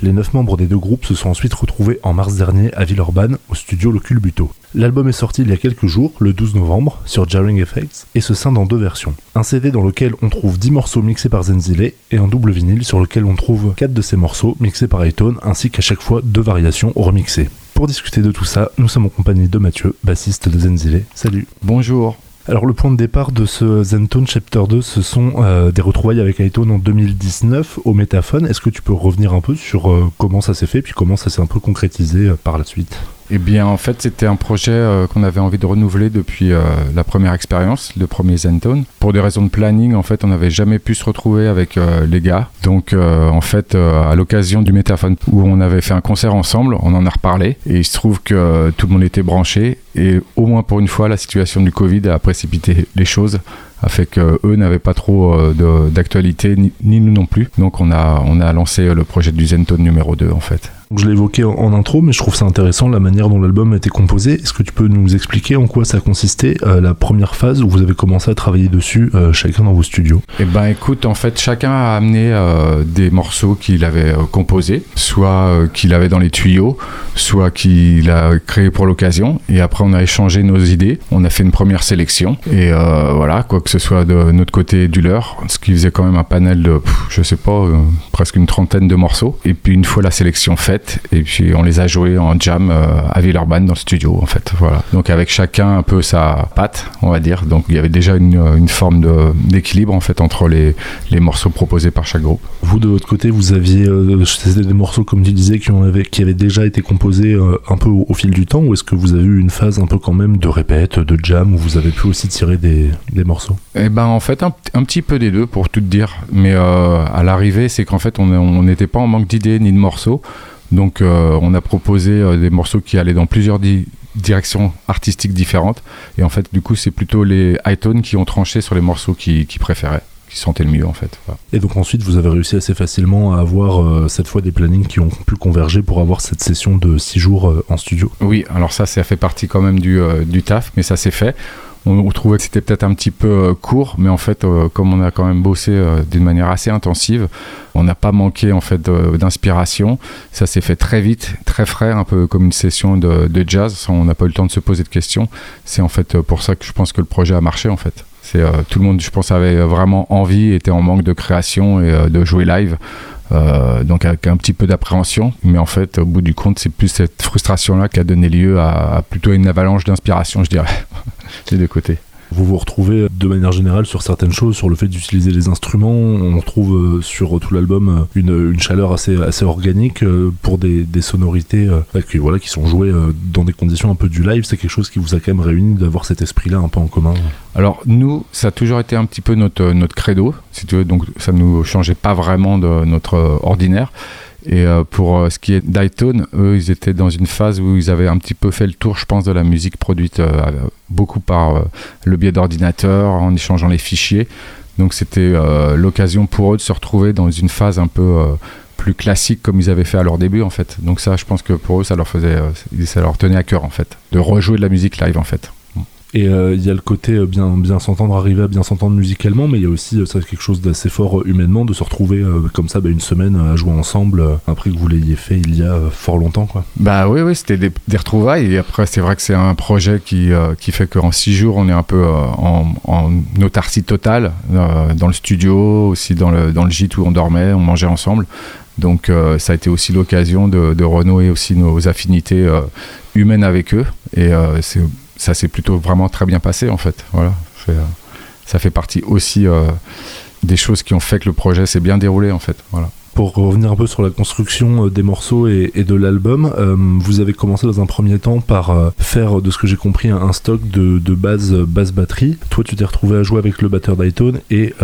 les neuf membres des deux groupes se sont ensuite retrouvés en mars dernier à Villeurbanne au studio Le Culbuto. L'album est sorti il y a quelques jours, le 12 novembre, sur Jarring Effects, et se scinde en deux versions. Un CD dans lequel on trouve 10 morceaux mixés par Zenzile, et un double vinyle sur lequel on trouve 4 de ces morceaux mixés par Hytone, ainsi qu'à chaque fois deux variations remixées. Pour discuter de tout ça, nous sommes en compagnie de Mathieu, bassiste de Zenzile. Salut. Bonjour. Alors le point de départ de ce Zentone Chapter 2, ce sont euh, des retrouvailles avec iTone en 2019 au Métaphone. Est-ce que tu peux revenir un peu sur euh, comment ça s'est fait, puis comment ça s'est un peu concrétisé euh, par la suite? Eh bien, en fait, c'était un projet euh, qu'on avait envie de renouveler depuis euh, la première expérience, le premier Zentone. Pour des raisons de planning, en fait, on n'avait jamais pu se retrouver avec euh, les gars. Donc, en fait, à l'occasion du Métaphone où on avait fait un concert ensemble, on en a reparlé. Et il se trouve que tout le monde était branché. Et au moins pour une fois, la situation du Covid a précipité les choses a fait que eux n'avaient pas trop d'actualité ni, nous non plus donc on a on a lancé le projet du Zentone numéro 2 en fait Je l'ai évoqué en, intro, mais je trouve ça intéressant la manière dont l'album a été composé. Est-ce que tu peux nous expliquer en quoi ça consistait euh, la première phase où vous avez commencé à travailler dessus euh, chacun dans vos studios? Eh ben écoute, en fait, chacun a amené euh, des morceaux qu'il avait composés, soit qu'il avait dans les tuyaux, soit qu'il a créé pour l'occasion. Et après, on a échangé nos idées, on a fait une première sélection. Et voilà, quoi que ce soit de notre côté du leur, ce qui faisait quand même un panel de, pff, je sais pas, presque une trentaine de morceaux. Et puis une fois la sélection faite, et puis on les a joués en jam euh, à Villeurbanne dans le studio, en fait. Voilà. Donc avec chacun un peu sa patte, on va dire. Donc il y avait déjà une, une forme d'équilibre en fait entre les, les morceaux proposés par chaque groupe. Vous, de votre côté, vous aviez euh, des morceaux, comme tu disais, qui, ont avaient, qui avaient déjà été composés euh, un peu au, au fil du temps, ou est-ce que vous avez eu une phase un peu quand même de répète, de jam, où vous avez pu aussi tirer des, des morceaux? Eh ben en fait un, un petit peu des deux pour tout te dire, mais euh, à l'arrivée c'est qu'en fait on n'était pas en manque d'idées ni de morceaux, donc euh, on a proposé euh, des morceaux qui allaient dans plusieurs di- directions artistiques différentes, et en fait du coup c'est plutôt les iTunes qui ont tranché sur les morceaux qu'ils qui préféraient, qui sentaient le mieux en fait. Voilà. Et donc ensuite, vous avez réussi assez facilement à avoir euh, cette fois des plannings qui ont pu converger pour avoir cette session de 6 jours euh, en studio. Oui, alors ça, ça fait partie quand même du, euh, du taf, mais ça s'est fait. On, trouvait que c'était peut-être un petit peu euh, court, mais en fait, euh, comme on a quand même bossé euh, d'une manière assez intensive, on n'a pas manqué en fait d'inspiration. Ça s'est fait très vite, très frais, un peu comme une session de, de jazz. On n'a pas eu le temps de se poser de questions. C'est en fait pour ça que je pense que le projet a marché en fait. C'est euh, tout le monde, je pense, avait vraiment envie, était en manque de création et euh, de jouer live. Euh, donc avec un petit peu d'appréhension, mais en fait, au bout du compte, c'est plus cette frustration-là qui a donné lieu à, à plutôt une avalanche d'inspiration, je dirais, [laughs] des côtés. Vous vous retrouvez de manière générale sur certaines choses, sur le fait d'utiliser les instruments. On retrouve euh, sur tout l'album euh, une, chaleur assez, assez organique euh, pour des, sonorités euh, qui, voilà, qui sont jouées euh, dans des conditions un peu du live. C'est quelque chose qui vous a quand même réuni d'avoir cet esprit-là un peu en commun. Alors nous, ça a toujours été un petit peu notre, notre credo, si tu veux, donc ça ne nous changeait pas vraiment de notre euh, ordinaire. Et euh, pour euh, ce qui est d'iTone, eux, ils étaient dans une phase où ils avaient un petit peu fait le tour, je pense, de la musique produite euh, beaucoup par le biais d'ordinateur, en échangeant les fichiers. Donc c'était l'occasion pour eux de se retrouver dans une phase un peu plus classique comme ils avaient fait à leur début en fait. Donc ça, je pense que pour eux, ça leur faisait, ça leur tenait à cœur en fait, de rejouer de la musique live en fait. Et euh, il y a le côté euh, bien, bien s'entendre, arriver à bien s'entendre musicalement, mais il y a aussi euh, ça, quelque chose d'assez fort humainement, de se retrouver comme ça bah, une semaine à jouer ensemble après que vous l'ayez fait il y a fort longtemps. Quoi. Bah oui, oui, c'était des, retrouvailles. Et après, c'est vrai que c'est un projet qui, qui fait qu'en six jours, on est un peu en, en autarcie totale, dans le studio, aussi dans le, dans le gîte où on dormait, on mangeait ensemble. Donc ça a été aussi l'occasion de, de renouer aussi nos affinités humaines avec eux. Et c'est ça s'est plutôt vraiment très bien passé en fait. Voilà, euh, ça fait partie aussi euh, des choses qui ont fait que le projet s'est bien déroulé en fait. Voilà. Pour revenir un peu sur la construction euh, des morceaux et, de l'album, euh, vous avez commencé dans un premier temps par euh, faire, de ce que j'ai compris, un, stock de, de base, basse batterie. Toi, tu t'es retrouvé à jouer avec le batteur d'Iton et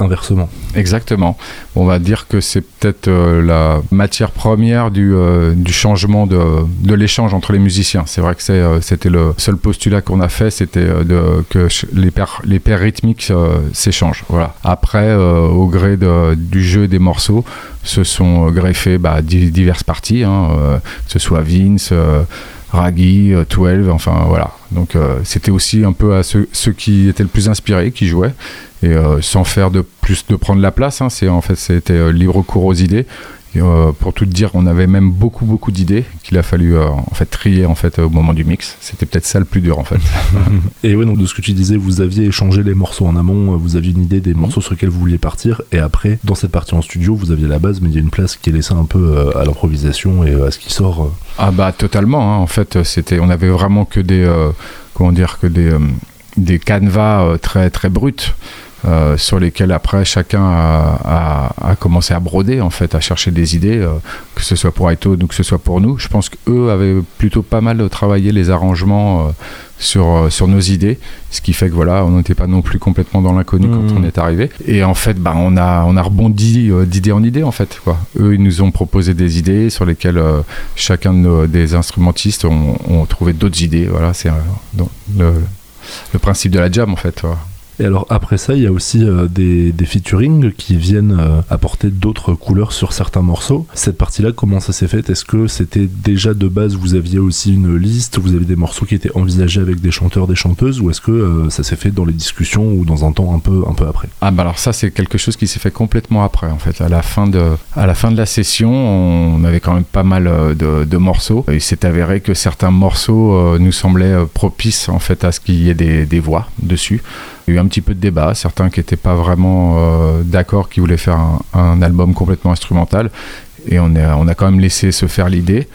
inversement. Exactement. On va dire que c'est peut-être la matière première du, changement de, l'échange entre les musiciens. C'est vrai que c'était le seul postulat qu'on a fait, c'était que les paires, rythmiques s'échangent. Voilà. Après, au gré du jeu des morceaux, se sont euh, greffés bah, di- diverses parties, hein, euh, que ce soit Vince. euh, Raggy, euh, 12, enfin voilà. Donc c'était aussi un peu à ceux, qui étaient le plus inspirés qui jouaient et sans faire de plus de prendre la place. hein, en fait c'était libre cours aux idées. Et, euh, pour tout dire, on avait même beaucoup beaucoup d'idées qu'il a fallu euh, en fait trier en fait au moment du mix. C'était peut-être ça le plus dur en fait. [laughs] Et ouais, donc de ce que tu disais, vous aviez échangé les morceaux en amont, euh, vous aviez une idée des morceaux sur lesquels vous vouliez partir, et après, dans cette partie en studio, vous aviez la base, mais il y a une place qui est laissée un peu à l'improvisation et à ce qui sort. Ah bah totalement. hein. En fait, c'était, on avait vraiment que des, euh, comment dire, que des, des canevas très très bruts. Euh, sur lesquels après chacun a, a- a commencé à broder en fait, à chercher des idées, euh, que ce soit pour Aito ou que ce soit pour nous. Je pense qu'eux avaient plutôt pas mal travaillé les arrangements euh, sur, sur nos idées, ce qui fait que voilà, on n'était pas non plus complètement dans l'inconnu quand Mhm. on est arrivé. Et en fait, bah, on, a, on a rebondi d'idée en idée en fait. Quoi. Eux, ils nous ont proposé des idées sur lesquelles chacun de nos- des instrumentistes ont, ont trouvé d'autres idées. Voilà, c'est le, le principe de la jam en fait. voilà. Et alors après ça, il y a aussi euh, des, des featuring qui viennent euh, apporter d'autres couleurs sur certains morceaux. Cette partie-là, comment ça s'est fait? Est-ce que c'était déjà de base, vous aviez aussi une liste, vous avez des morceaux qui étaient envisagés avec des chanteurs, des chanteuses, ou est-ce que euh, ça s'est fait dans les discussions ou dans un temps un peu, un peu après? Ah bah alors ça c'est quelque chose qui s'est fait complètement après en fait. À la fin de, à la fin de la session, on avait quand même pas mal de, morceaux. Il s'est avéré que certains morceaux nous semblaient propices en fait à ce qu'il y ait des voix dessus. Il y a eu un petit peu de débat, certains qui n'étaient pas vraiment euh, d'accord, qui voulaient faire un, album complètement instrumental. Et on, a quand même laissé se faire l'idée.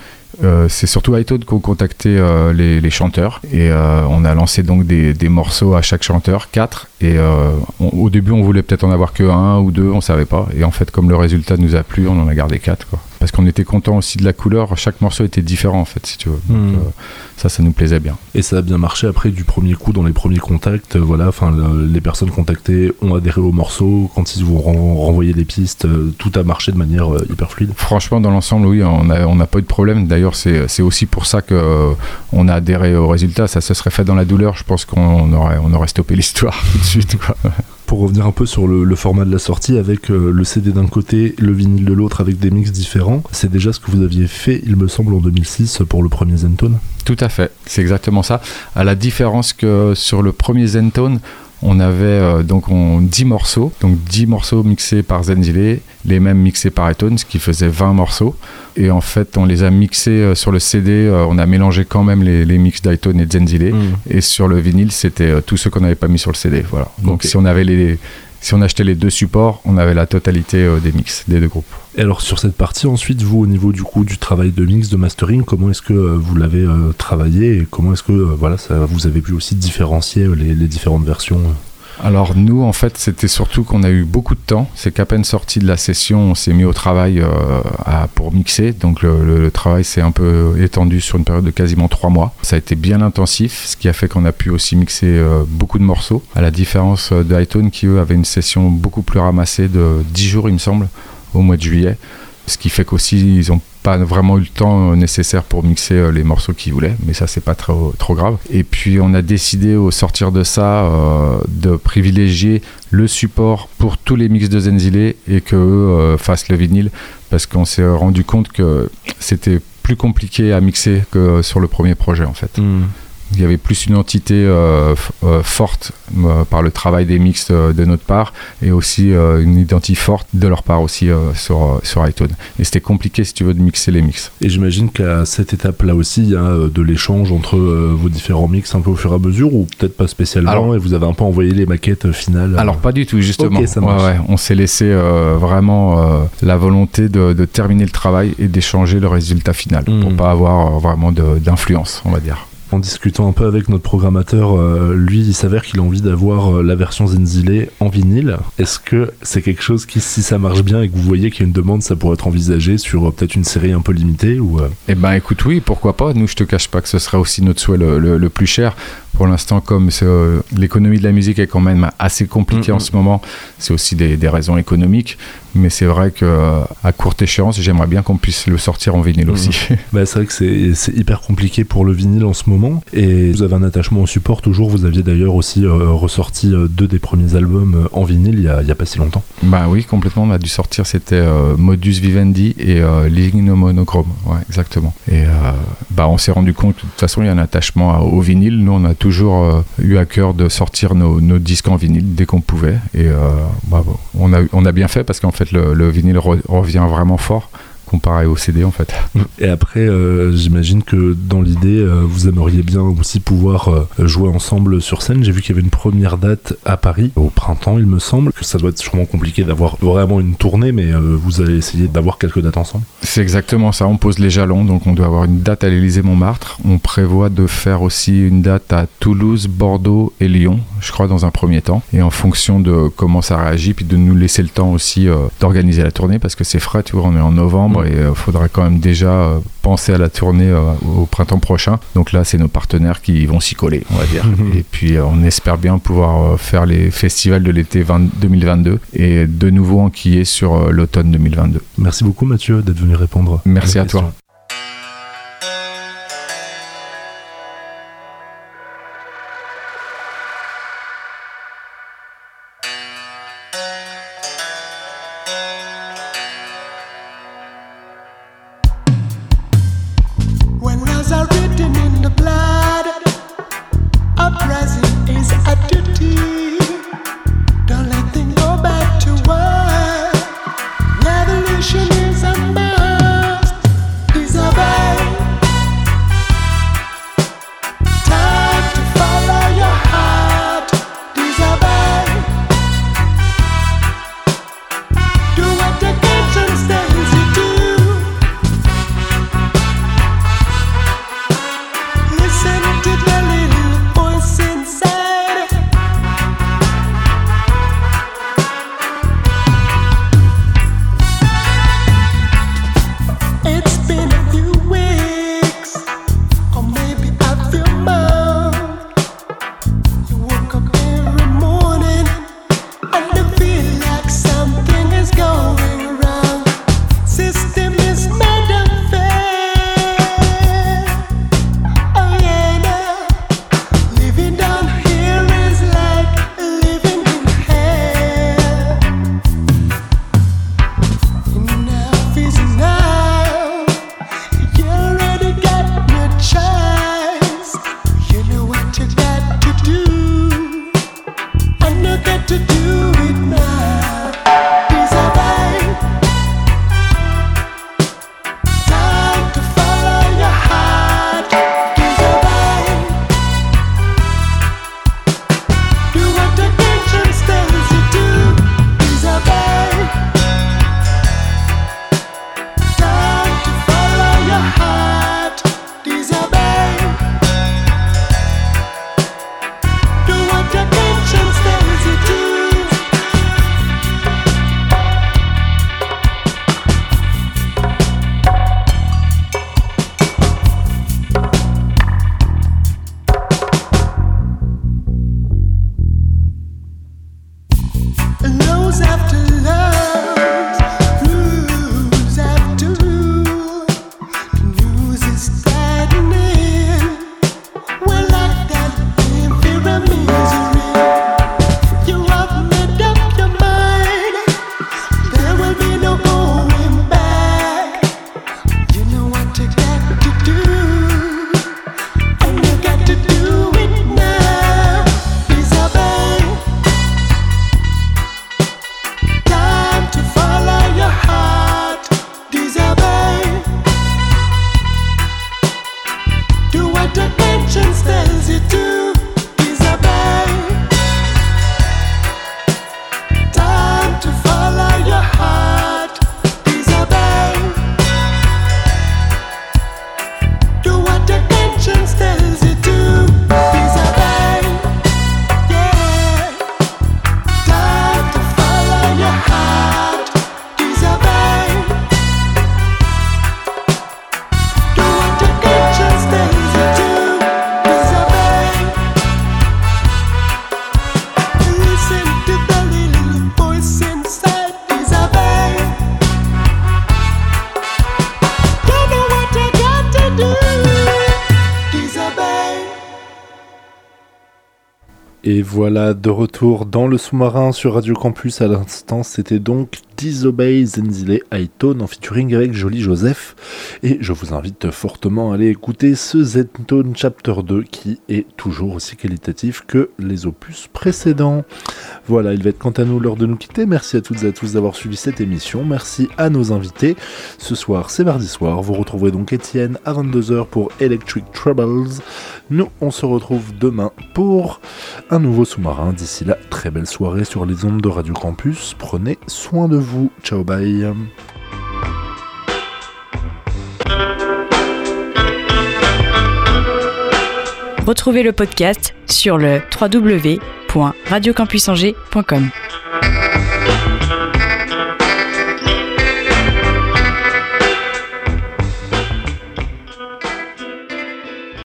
Euh, c'est surtout iTunes qui ont contacté euh, les, les chanteurs et euh, on a lancé donc des morceaux à chaque chanteur, quatre. Et euh, on- au début, on voulait peut-être en avoir que un ou deux, on savait pas. Et en fait, comme le résultat nous a plu, on en a gardé quatre. Quoi. Parce qu'on était content aussi de la couleur. Chaque morceau était différent en fait, si tu veux. Donc, Hmm. euh, ça, ça nous plaisait bien. Et ça a bien marché après du premier coup dans les premiers contacts. euh, voilà, enfin le- les personnes contactées ont adhéré au morceau. Quand ils vous ren- renvoyaient des pistes, tout a marché de manière hyper fluide. Franchement, dans l'ensemble, oui, on n'a on pas eu de problème. D'ailleurs, c'est aussi pour ça que on a adhéré au résultat. Ça se serait fait dans la douleur. Je pense qu'on aurait, on aurait stoppé [laughs] l'histoire suite. Quoi. Pour revenir un peu sur le, le format de la sortie, avec euh, le CD d'un côté, le vinyle de l'autre, avec des mix différents, c'est déjà ce que vous aviez fait, il me semble, en 2006 pour le premier Zentone. Tout à fait, c'est exactement ça. À la différence que sur le premier Zentone, on avait euh, donc on, 10 morceaux, donc 10 morceaux mixés par Zenzile, les mêmes mixés par Etone, ce qui faisait 20 morceaux. Et en fait, on les a mixés euh, sur le CD, euh, on a mélangé quand même les, les mix d'Iton et de Zenzile. Et sur le vinyle, c'était tous ceux qu'on n'avait pas mis sur le CD. Voilà. Donc si on avait les, si on achetait les deux supports, on avait la totalité euh, des mix des deux groupes. Et alors sur cette partie, ensuite, vous, au niveau du coup du travail de mix, de mastering, comment est-ce que euh, vous l'avez euh, travaillé et comment est-ce que voilà, vous avez pu aussi différencier les, différentes versions Alors nous, en fait, c'était surtout qu'on a eu beaucoup de temps. C'est qu'à peine sorti de la session, on s'est mis au travail euh, pour mixer. Donc le, travail s'est un peu étendu sur une période de quasiment trois mois. Ça a été bien intensif, ce qui a fait qu'on a pu aussi mixer euh, beaucoup de morceaux. À la différence euh, de iTunes qui, eux, avaient une session beaucoup plus ramassée de 10 jours, il me semble, au mois de juillet. Ce qui fait qu'aussi, ils n'ont pas vraiment eu le temps euh, nécessaire pour mixer euh, les morceaux qu'ils voulaient, mais ça, c'est pas trop, trop grave. Et puis, on a décidé, au sortir de ça, euh, de privilégier le support pour tous les mix de Zenzile et euh, fassent le vinyle, parce qu'on s'est rendu compte que c'était plus compliqué à mixer que sur le premier projet, en fait. Il y avait plus une entité euh, euh, forte euh, par le travail des mix euh, de notre part et aussi une identité forte de leur part aussi sur, sur iTunes. Et c'était compliqué si tu veux de mixer les mix. Et j'imagine qu'à cette étape-là aussi, il y a de l'échange entre vos différents mix un peu au fur et à mesure, ou peut-être pas spécialement, Alors- et vous avez un peu envoyé les maquettes finales. Alors pas du tout justement. Ok, ça Ouais, ouais, on s'est laissé vraiment la volonté de, de terminer le travail et d'échanger le résultat final pour Mhm. pas avoir vraiment d'influence, on va dire. En discutant un peu avec notre programmateur, euh, lui, il s'avère qu'il a envie d'avoir euh, la version Zenzile en vinyle. Est-ce que c'est quelque chose qui, si ça marche bien et que vous voyez qu'il y a une demande, ça pourrait être envisagé sur euh, peut-être une série un peu limitée ou Eh ben écoute, oui, pourquoi pas. Nous, je te cache pas que ce serait aussi notre souhait le plus cher. Pour l'instant, comme euh, l'économie de la musique est quand même assez compliquée Mhm. en ce moment, c'est aussi des, des raisons économiques. Mais c'est vrai que euh, à courte échéance, j'aimerais bien qu'on puisse le sortir en vinyle aussi. [laughs] Bah, c'est vrai que c'est hyper compliqué pour le vinyle en ce moment. Et vous avez un attachement au support toujours. Vous aviez d'ailleurs aussi euh, ressorti deux des premiers albums en vinyle il y a, il y a pas si longtemps. Bah oui, complètement. On a dû sortir, c'était euh, Modus Vivendi et euh, Living No Monochrome. Ouais, exactement. Et bah, on s'est rendu compte que de toute façon, il y a un attachement à- au vinyle. Nous, on a toujours euh, eu à cœur de sortir nos, disques en vinyle dès qu'on pouvait. Et euh, bah, on, a, bien fait parce qu'en fait, le, le vinyle re- revient vraiment fort comparé au CD en fait. Et après, euh, j'imagine que dans l'idée, euh, vous aimeriez bien aussi pouvoir euh, jouer ensemble sur scène. J'ai vu qu'il y avait une première date à Paris au printemps, il me semble. Que ça doit être sûrement compliqué d'avoir vraiment une tournée, mais euh, vous allez essayer d'avoir quelques dates ensemble. C'est exactement ça, on pose les jalons, donc on doit avoir une date à l'Élysée-Montmartre. On prévoit de faire aussi une date à Toulouse, Bordeaux et Lyon, je crois, dans un premier temps. Et en fonction de comment ça réagit, puis de nous laisser le temps aussi euh, d'organiser la tournée, parce que c'est frais, tu vois, on est en novembre et il faudra quand même déjà euh, penser à la tournée euh, au printemps prochain. Donc là, c'est nos partenaires qui vont s'y coller, on va dire. [laughs] et puis euh, on espère bien pouvoir euh, faire les festivals de l'été 20 2022 et de nouveau enquiller sur euh, l'automne 2022. Merci beaucoup Mathieu d'être venu répondre. Merci à toi. tells you to. Voilà, de retour dans le sous-marin sur Radio Campus. À l'instant, c'était donc Disobey Zenzile Hightone en featuring avec Jolie Joseph. Et je vous invite fortement à aller écouter ce Zentone Chapter 2 qui est toujours aussi qualitatif que les opus précédents. Voilà, il va être quant à nous l'heure de nous quitter. Merci à toutes et à tous d'avoir suivi cette émission. Merci à nos invités. Ce soir, c'est mardi soir. Vous retrouverez donc Étienne à 22h pour Electric Troubles. Nous, on se retrouve demain pour un nouveau sous-marin. D'ici là, très belle soirée sur les ondes de Radio Campus. Prenez soin de Ciao, bye. Retrouvez le podcast sur le www.radiocampusangers.com.